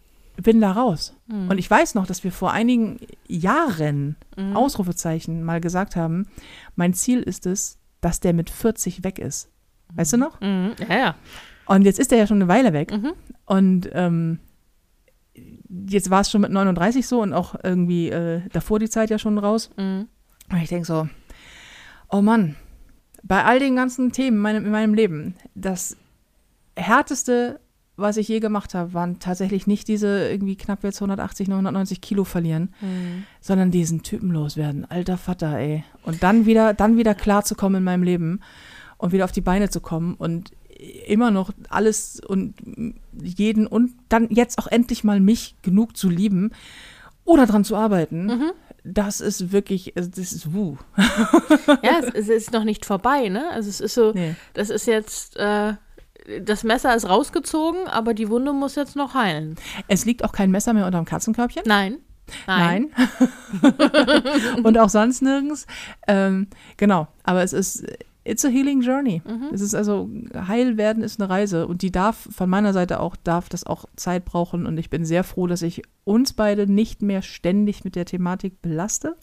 bin da raus. Und ich weiß noch, dass wir vor einigen Jahren, Ausrufezeichen, mal gesagt haben, mein Ziel ist es, dass der mit 40 weg ist. Weißt du noch? Mhm. Ja, ja. Und jetzt ist er ja schon eine Weile weg. Mhm. Und ähm, jetzt war es schon mit 39 so und auch irgendwie äh, davor die Zeit ja schon raus. Mhm. Und ich denke so, oh Mann, bei all den ganzen Themen in meinem Leben, das härteste, was ich je gemacht habe, waren tatsächlich nicht diese irgendwie knapp jetzt 180, 990 Kilo verlieren, Mhm. sondern diesen Typen loswerden. Alter Vater, ey. Und dann wieder, dann wieder klarzukommen in meinem Leben und wieder auf die Beine zu kommen und immer noch alles und jeden und dann jetzt auch endlich mal mich genug zu lieben oder dran zu arbeiten. Das ist wirklich, also das ist wuh. Ja, es, es ist noch nicht vorbei, ne? Also es ist so, Nee. das ist jetzt, äh, das Messer ist rausgezogen, aber die Wunde muss jetzt noch heilen. Es liegt auch kein Messer mehr unterm Katzenkörbchen. Nein. Nein. Nein. und auch sonst nirgends. Ähm, genau, aber es ist, it's a healing journey. Es ist also, heil werden ist eine Reise und die darf von meiner Seite auch, darf das auch Zeit brauchen und ich bin sehr froh, dass ich uns beide nicht mehr ständig mit der Thematik belaste.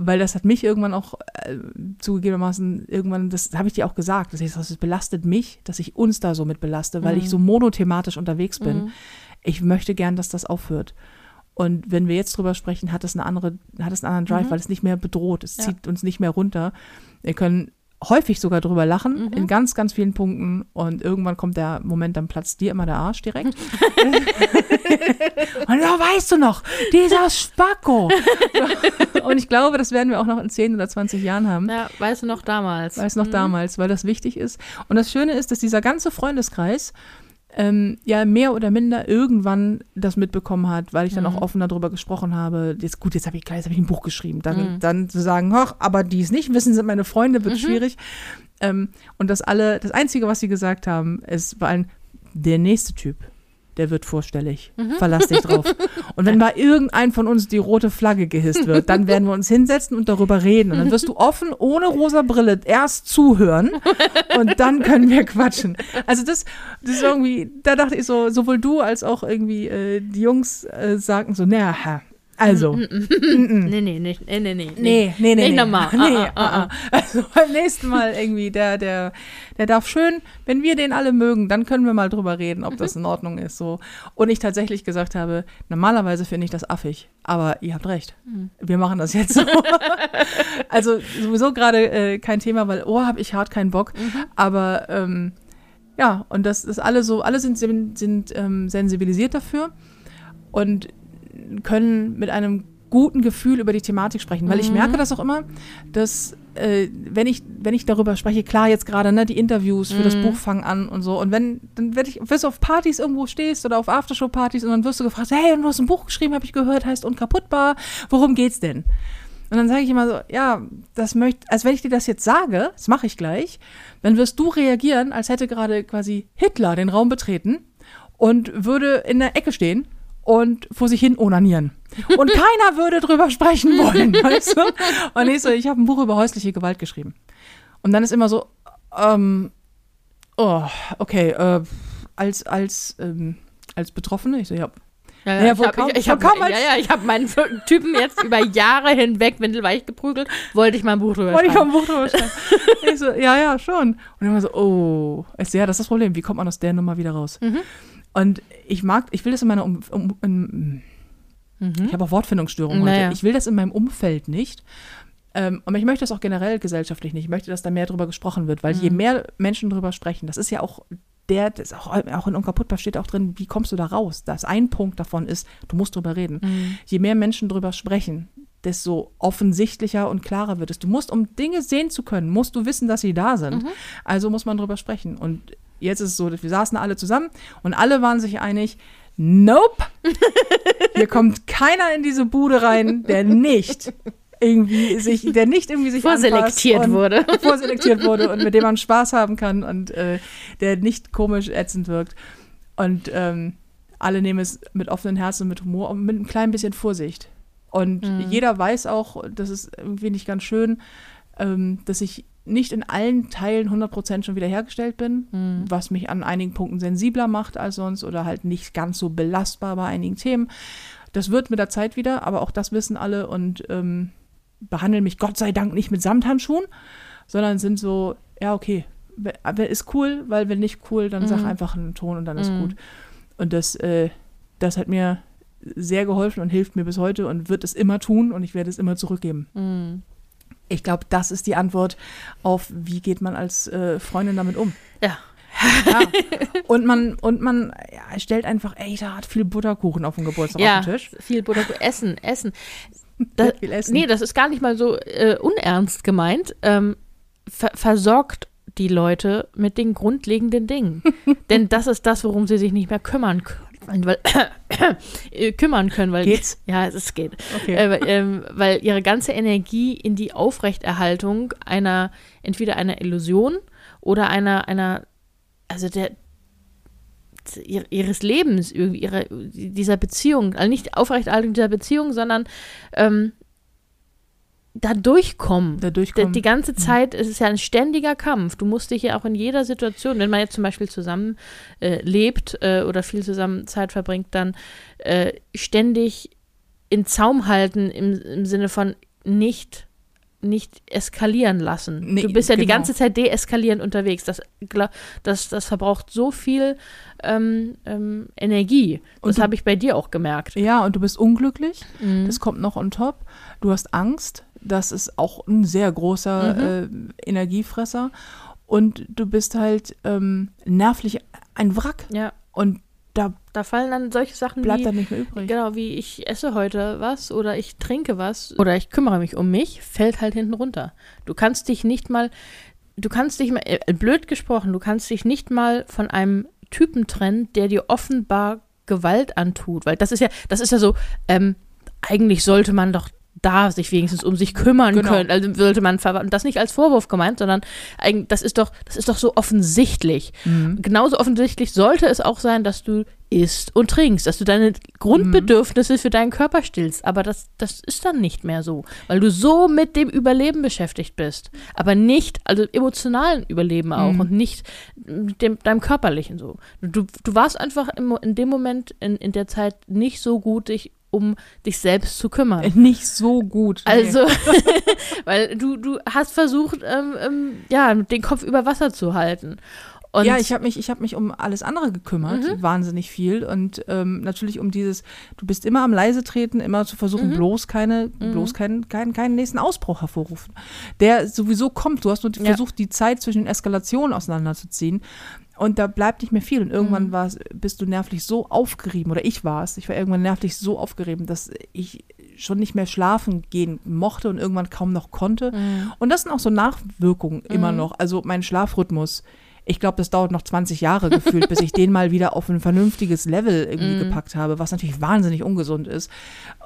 Weil das hat mich irgendwann auch äh, zugegebenermaßen irgendwann, das habe ich dir auch gesagt, das, heißt, das belastet mich, dass ich uns da so mit belaste, weil ich so monothematisch unterwegs bin. Ich möchte gern, dass das aufhört. Und wenn wir jetzt drüber sprechen, hat es eine andere, hat es einen anderen Drive, weil es nicht mehr bedroht, es Ja. zieht uns nicht mehr runter. Wir können häufig sogar drüber lachen, in ganz, ganz vielen Punkten. Und irgendwann kommt der Moment, dann platzt dir immer der Arsch direkt. und da weißt du noch, dieser Spacko. und ich glaube, das werden wir auch noch in 10 oder 20 Jahren haben. Ja, weißt du noch damals. Weiß noch damals, weil das wichtig ist. Und das Schöne ist, dass dieser ganze Freundeskreis ähm, ja mehr oder minder irgendwann das mitbekommen hat, weil ich dann auch offen darüber gesprochen habe. Jetzt gut, jetzt habe ich klar, jetzt habe ich ein Buch geschrieben. Dann, dann zu sagen, ach, aber die es nicht wissen, sind meine Freunde, wird schwierig. Ähm, und das alle, das Einzige, was sie gesagt haben, ist bei allen, der nächste Typ, der wird vorstellig. Verlass dich drauf. Und wenn bei irgendeinem von uns die rote Flagge gehisst wird, dann werden wir uns hinsetzen und darüber reden. Und dann wirst du offen, ohne rosa Brille, erst zuhören und dann können wir quatschen. Also das, das ist irgendwie, da dachte ich so, sowohl du als auch irgendwie äh, die Jungs äh, sagten so, naja, also, Nee, nee, nee, nee, nee, nee. nee, nee, nee. Nicht nee. nochmal. Nee, Ah, ah, ah, ah. Also beim nächsten Mal irgendwie, der, der, der darf schön, wenn wir den alle mögen, dann können wir mal drüber reden, ob das in Ordnung ist. So. Und ich tatsächlich gesagt habe, normalerweise finde ich das affig, aber ihr habt recht. Wir machen das jetzt so. also sowieso gerade äh, kein Thema, weil, oh, habe ich hart keinen Bock. Aber ähm, ja, und das ist alle so, alle sind, sind, sind ähm, sensibilisiert dafür und können mit einem guten Gefühl über die Thematik sprechen, weil ich merke das auch immer, dass äh, wenn ich wenn ich darüber spreche, klar jetzt gerade ne die Interviews für das Buch fangen an und so. Und wenn dann werde ich wirst du auf Partys irgendwo stehst oder auf Aftershow Partys und dann wirst du gefragt, hey, du hast ein Buch geschrieben, habe ich gehört, heißt unkaputtbar, worum geht's denn? Und dann sage ich immer so, ja, das möchte, als wenn ich dir das jetzt sage, das mache ich gleich, dann wirst du reagieren, als hätte gerade quasi Hitler den Raum betreten und würde in der Ecke stehen und vor sich hin onanieren. Und keiner würde drüber sprechen wollen, weißt du? Und ich so, ich habe ein Buch über häusliche Gewalt geschrieben. Und dann ist immer so, ähm, oh, okay, äh, als, als, ähm, als Betroffene, ich so, ja, Ja, Ja, ja, ich habe kaum- ich, hab, ja, ja, ich hab meinen Typen jetzt über Jahre hinweg windelweich geprügelt, wollte ich mal ein Buch drüber wollte ich vom Buch drüber schreiben. ich so, ja, ja, schon. Und immer so, oh, ich so, ja, das ist das Problem, wie kommt man aus der Nummer wieder raus? Mhm. Und ich mag, ich will das in meiner, um, um, in, ich habe auch Wortfindungsstörungen heute. Mhm. Naja. Ich will das in meinem Umfeld nicht. Ähm, aber ich möchte das auch generell gesellschaftlich nicht. Ich möchte, dass da mehr drüber gesprochen wird, weil Mhm. je mehr Menschen drüber sprechen, das ist ja auch der, das ist auch, auch in Unkaputtbar steht auch drin, wie kommst du da raus? Das ein Punkt davon ist, du musst drüber reden. Mhm. Je mehr Menschen drüber sprechen, desto offensichtlicher und klarer wird es. Du musst, um Dinge sehen zu können, musst du wissen, dass sie da sind. Mhm. Also muss man drüber sprechen. Und jetzt ist es so, wir saßen alle zusammen und alle waren sich einig, nope, hier kommt keiner in diese Bude rein, der nicht irgendwie sich, der nicht irgendwie sich Vorselektiert wurde. vorselektiert wurde und mit dem man Spaß haben kann und äh, der nicht komisch ätzend wirkt. Und ähm, alle nehmen es mit offenen Herzen und mit Humor und mit einem kleinen bisschen Vorsicht. Und jeder weiß auch, das ist irgendwie nicht ganz schön, ähm, dass ich nicht in allen Teilen 100% schon wiederhergestellt bin, was mich an einigen Punkten sensibler macht als sonst oder halt nicht ganz so belastbar bei einigen Themen. Das wird mit der Zeit wieder, aber auch das wissen alle und ähm, behandeln mich Gott sei Dank nicht mit Samthandschuhen, sondern sind so, ja, okay, ist cool, weil wenn nicht cool, dann sag einfach einen Ton und dann ist Mhm. gut. Und das, äh, das hat mir sehr geholfen und hilft mir bis heute und wird es immer tun und ich werde es immer zurückgeben. Ich glaube, das ist die Antwort auf, wie geht man als äh, Freundin damit um. Ja. Ja. Und man, und man ja, stellt einfach, ey, da hat viel Butterkuchen auf dem Geburtstag Ja, auf den Tisch. viel Butter, Essen, Essen. Da, Viel Essen. nee, das ist gar nicht mal so äh, unernst gemeint. Ähm, ver versorgt die Leute mit den grundlegenden Dingen. Denn das ist das, worum sie sich nicht mehr kümmern können. Weil, äh, kümmern können, weil Geht's? ja, es geht. Okay. Äh, weil, ähm, weil ihre ganze Energie in die Aufrechterhaltung einer, entweder einer Illusion oder einer, einer, also der ihr- ihres Lebens, irgendwie ihrer, dieser Beziehung, also nicht Aufrechterhaltung dieser Beziehung, sondern ähm, da durchkommen. da Die, durchkommen. die ganze Zeit es ist ja ein ständiger Kampf. Du musst dich ja auch in jeder Situation, wenn man jetzt zum Beispiel zusammen äh, lebt äh, oder viel zusammen Zeit verbringt, dann äh, ständig in Zaum halten im, im Sinne von nicht nicht eskalieren lassen. Nee, du bist ja die genau. ganze Zeit deeskalierend unterwegs. Das, das, das verbraucht so viel ähm, ähm, Energie. Das habe ich bei dir auch gemerkt. ja, und du bist unglücklich. Mhm. Das kommt noch on top. Du hast Angst. Das ist auch ein sehr großer äh, Energiefresser. Und du bist halt ähm, nervlich ein Wrack. Ja, Und da fallen dann solche Sachen bleibt wie dann nicht mehr übrig. Genau, wie ich esse heute was oder ich trinke was oder ich kümmere mich um mich, fällt halt hinten runter. Du kannst dich nicht mal, du kannst dich mal, äh, blöd gesprochen, du kannst dich nicht mal von einem Typen trennen, der dir offenbar Gewalt antut, weil das ist ja, das ist ja so, ähm, eigentlich sollte man doch da sich wenigstens um sich kümmern Genau. können. Also sollte man das nicht als Vorwurf gemeint, sondern eigentlich, das ist doch, das ist doch so offensichtlich. Mhm. Genauso offensichtlich sollte es auch sein, dass du isst und trinkst, dass du deine Grundbedürfnisse für deinen Körper stillst. Aber das, das ist dann nicht mehr so, weil du so mit dem Überleben beschäftigt bist. Aber nicht, also emotionalen Überleben auch Mhm. und nicht mit dem, deinem körperlichen so. Du, du warst einfach im, in dem Moment, in, in der Zeit nicht so gut, dich um dich selbst zu kümmern. Nicht so gut. nee. Also, weil du, du hast versucht, ähm, ähm, ja, den Kopf über Wasser zu halten. Und ja, ich habe mich, ich hab mich um alles andere gekümmert, Mhm. wahnsinnig viel. Und ähm, natürlich um dieses, du bist immer am leise treten, immer zu versuchen, Mhm. bloß keine, bloß keinen, keinen, keinen nächsten Ausbruch hervorrufen. Der sowieso kommt. Du hast nur Ja. versucht, die Zeit zwischen Eskalationen auseinanderzuziehen. Und da bleibt nicht mehr viel. Und irgendwann Mhm. war's, bist du nervlich so aufgerieben, oder ich war es, ich war irgendwann nervlich so aufgerieben, dass ich schon nicht mehr schlafen gehen mochte und irgendwann kaum noch konnte. Mhm. Und das sind auch so Nachwirkungen immer Mhm. noch. Also mein Schlafrhythmus Ich glaube, das dauert noch 20 Jahre gefühlt, bis ich den mal wieder auf ein vernünftiges Level irgendwie Mhm. gepackt habe, was natürlich wahnsinnig ungesund ist.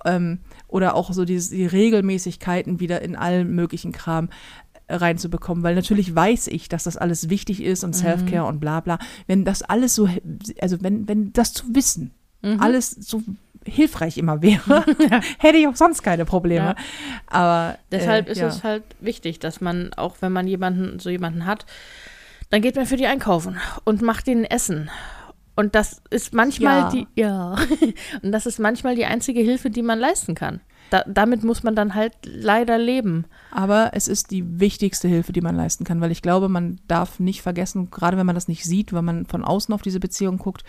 Ähm, oder auch so diese, die Regelmäßigkeiten wieder in allen möglichen Kram äh, reinzubekommen, weil natürlich weiß ich, dass das alles wichtig ist Mhm. und Self-Care und bla bla. Wenn das alles so, also wenn, wenn das zu wissen, Mhm. alles so hilfreich immer wäre, hätte ich auch sonst keine Probleme. Ja. Aber Deshalb äh, ist ja. es halt wichtig, dass man, auch wenn man jemanden, so jemanden hat, dann geht man für die einkaufen und macht denen Essen. Und das ist manchmal Ja. die, ja, und das ist manchmal die einzige Hilfe, die man leisten kann. Da, damit muss man dann halt leider leben. Aber es ist die wichtigste Hilfe, die man leisten kann, weil ich glaube, man darf nicht vergessen, gerade wenn man das nicht sieht, wenn man von außen auf diese Beziehung guckt,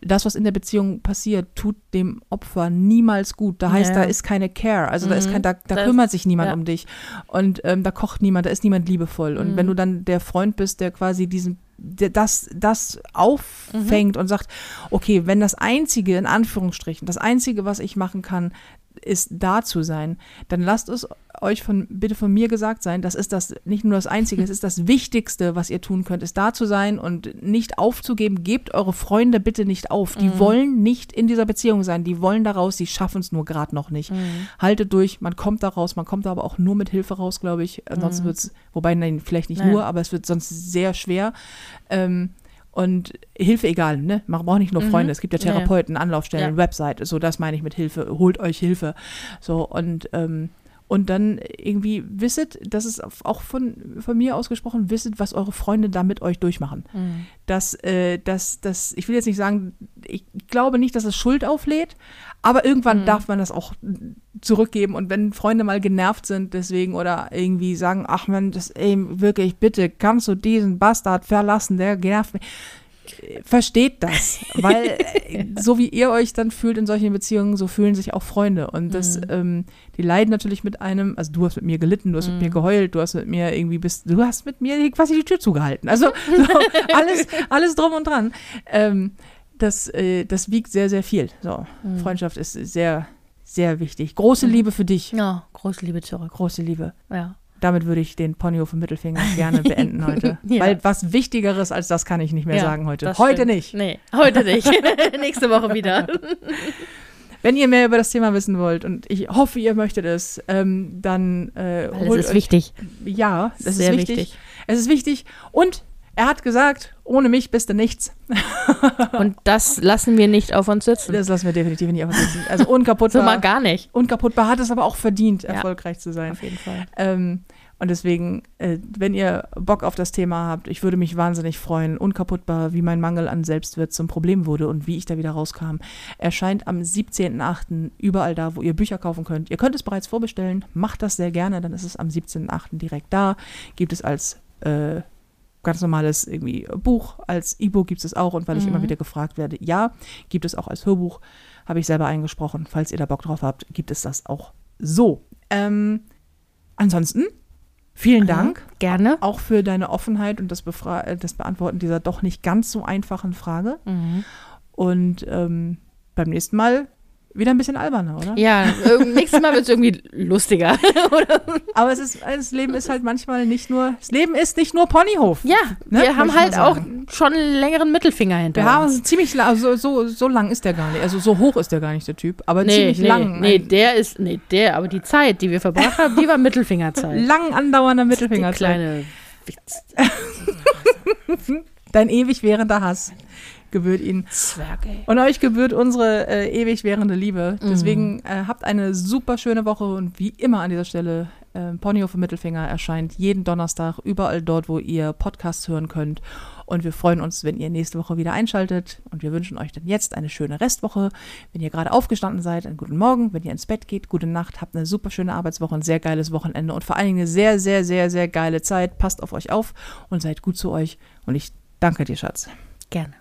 das, was in der Beziehung passiert, tut dem Opfer niemals gut. Da heißt, Ja. da ist keine Care. Also da ist Mhm. kein, da, da kümmert sich niemand ja. um dich. Und ähm, da kocht niemand, da ist niemand liebevoll. Und Mhm. wenn du dann der Freund bist, der quasi diesen der das, das auffängt Mhm. und sagt, okay, wenn das Einzige, in Anführungsstrichen, das Einzige, was ich machen kann, ist da zu sein, dann lasst es euch von, bitte von mir gesagt sein, das ist das nicht nur das Einzige, es ist das Wichtigste, was ihr tun könnt, ist da zu sein und nicht aufzugeben. Gebt eure Freunde bitte nicht auf. Die Mhm. wollen nicht in dieser Beziehung sein, die wollen da raus, die schaffen es nur gerade noch nicht. Mhm. Haltet durch, man kommt da raus, man kommt da aber auch nur mit Hilfe raus, glaube ich. Ansonsten Mhm. wird es, wobei nein, vielleicht nicht Nein. nur, aber es wird sonst sehr schwer. Ähm, und Hilfe egal, ne? Man braucht nicht nur Mhm. Freunde. Es gibt ja Ja, ja. Therapeuten, Anlaufstellen, Ja. Website. So, das meine ich mit Hilfe. Holt euch Hilfe. So, und, ähm, und dann irgendwie wisset, das ist auch von, von mir ausgesprochen, wisset, was eure Freunde da mit euch durchmachen. Mhm. Dass, äh, dass, dass, ich will jetzt nicht sagen, ich glaube nicht, dass es Schuld auflädt, aber irgendwann Mhm. darf man das auch zurückgeben. Und wenn Freunde mal genervt sind deswegen oder irgendwie sagen, ach man, das, ey, wirklich, bitte, kannst du diesen Bastard verlassen, der genervt mich. Versteht das, weil äh, so wie ihr euch dann fühlt in solchen Beziehungen, so fühlen sich auch Freunde. Und das, Mhm. ähm, die leiden natürlich mit einem, also du hast mit mir gelitten, du hast mit Mhm. mir geheult, du hast mit mir irgendwie bist, du hast mit mir quasi die Tür zugehalten. Also so, alles, alles drum und dran. Ähm, das, äh, das wiegt sehr, sehr viel. So, Mhm. Freundschaft ist sehr, sehr wichtig. Große Mhm. Liebe für dich. Ja, große Liebe zurück. Große Liebe. Ja. Damit würde ich den Ponyhof im Mittelfinger gerne beenden heute. Ja. Weil was Wichtigeres als das kann ich nicht mehr Ja, sagen heute. Heute stimmt. nicht. Nee, heute nicht. Nächste Woche wieder. Wenn ihr mehr über das Thema wissen wollt und ich hoffe, ihr möchtet es, ähm, dann äh, Weil holt es ist euch, wichtig. Ja, das Sehr ist wichtig. wichtig. Es ist wichtig. Und er hat gesagt, ohne mich bist du nichts. Und das lassen wir nicht auf uns sitzen. Das lassen wir definitiv nicht auf uns sitzen. Also unkaputtbar. so mal gar nicht. unkaputtbar hat es aber auch verdient, Ja. erfolgreich zu sein. Auf jeden Fall. Ähm, und deswegen, äh, wenn ihr Bock auf das Thema habt, ich würde mich wahnsinnig freuen. Unkaputtbar, wie mein Mangel an Selbstwert zum Problem wurde und wie ich da wieder rauskam. Erscheint am 17.08. überall da, wo ihr Bücher kaufen könnt. Ihr könnt es bereits vorbestellen. Macht das sehr gerne, dann ist es am 17.08. direkt da. Gibt es als äh, ganz normales irgendwie Buch, als E-Book gibt es auch. Und weil ich Mhm. immer wieder gefragt werde, ja, gibt es auch als Hörbuch. Habe ich selber eingesprochen. Falls ihr da Bock drauf habt, gibt es das auch so. Ähm, ansonsten, vielen Dank Gerne. auch für deine Offenheit und das, Befra äh, das Beantworten dieser doch nicht ganz so einfachen Frage. Mhm. Und ähm, beim nächsten Mal wieder ein bisschen alberner, oder? Ja, irg- nächstes Mal wird es irgendwie lustiger. Oder? Aber es ist, das Leben ist halt manchmal nicht nur, das Leben ist nicht nur Ponyhof. Ja, Ne, wir haben halt auch schon einen längeren Mittelfinger hinter Wir haben uns. ziemlich lang, so, so, so lang ist der gar nicht, also so hoch ist der gar nicht, der Typ, aber Nee, ziemlich nee, lang. nee, der ist, nee, der, aber die Zeit, die wir verbracht haben, die war Mittelfingerzeit. lang andauernder Die Mittelfinger. kleine Witz. Dein ewig währender Hass gebührt ihnen. Zwerg, ey. Und euch gebührt unsere äh, ewig währende Liebe. Mhm. Deswegen äh, habt eine super schöne Woche und wie immer an dieser Stelle, äh, Ponyhof Mittelfinger erscheint jeden Donnerstag überall dort, wo ihr Podcasts hören könnt. Und wir freuen uns, wenn ihr nächste Woche wieder einschaltet. Und wir wünschen euch dann jetzt eine schöne Restwoche. Wenn ihr gerade aufgestanden seid, einen guten Morgen. Wenn ihr ins Bett geht, gute Nacht. Habt eine super schöne Arbeitswoche, ein sehr geiles Wochenende und vor allen Dingen eine sehr, sehr, sehr, sehr geile Zeit. Passt auf euch auf und seid gut zu euch. Und ich danke dir, Schatz. Gerne.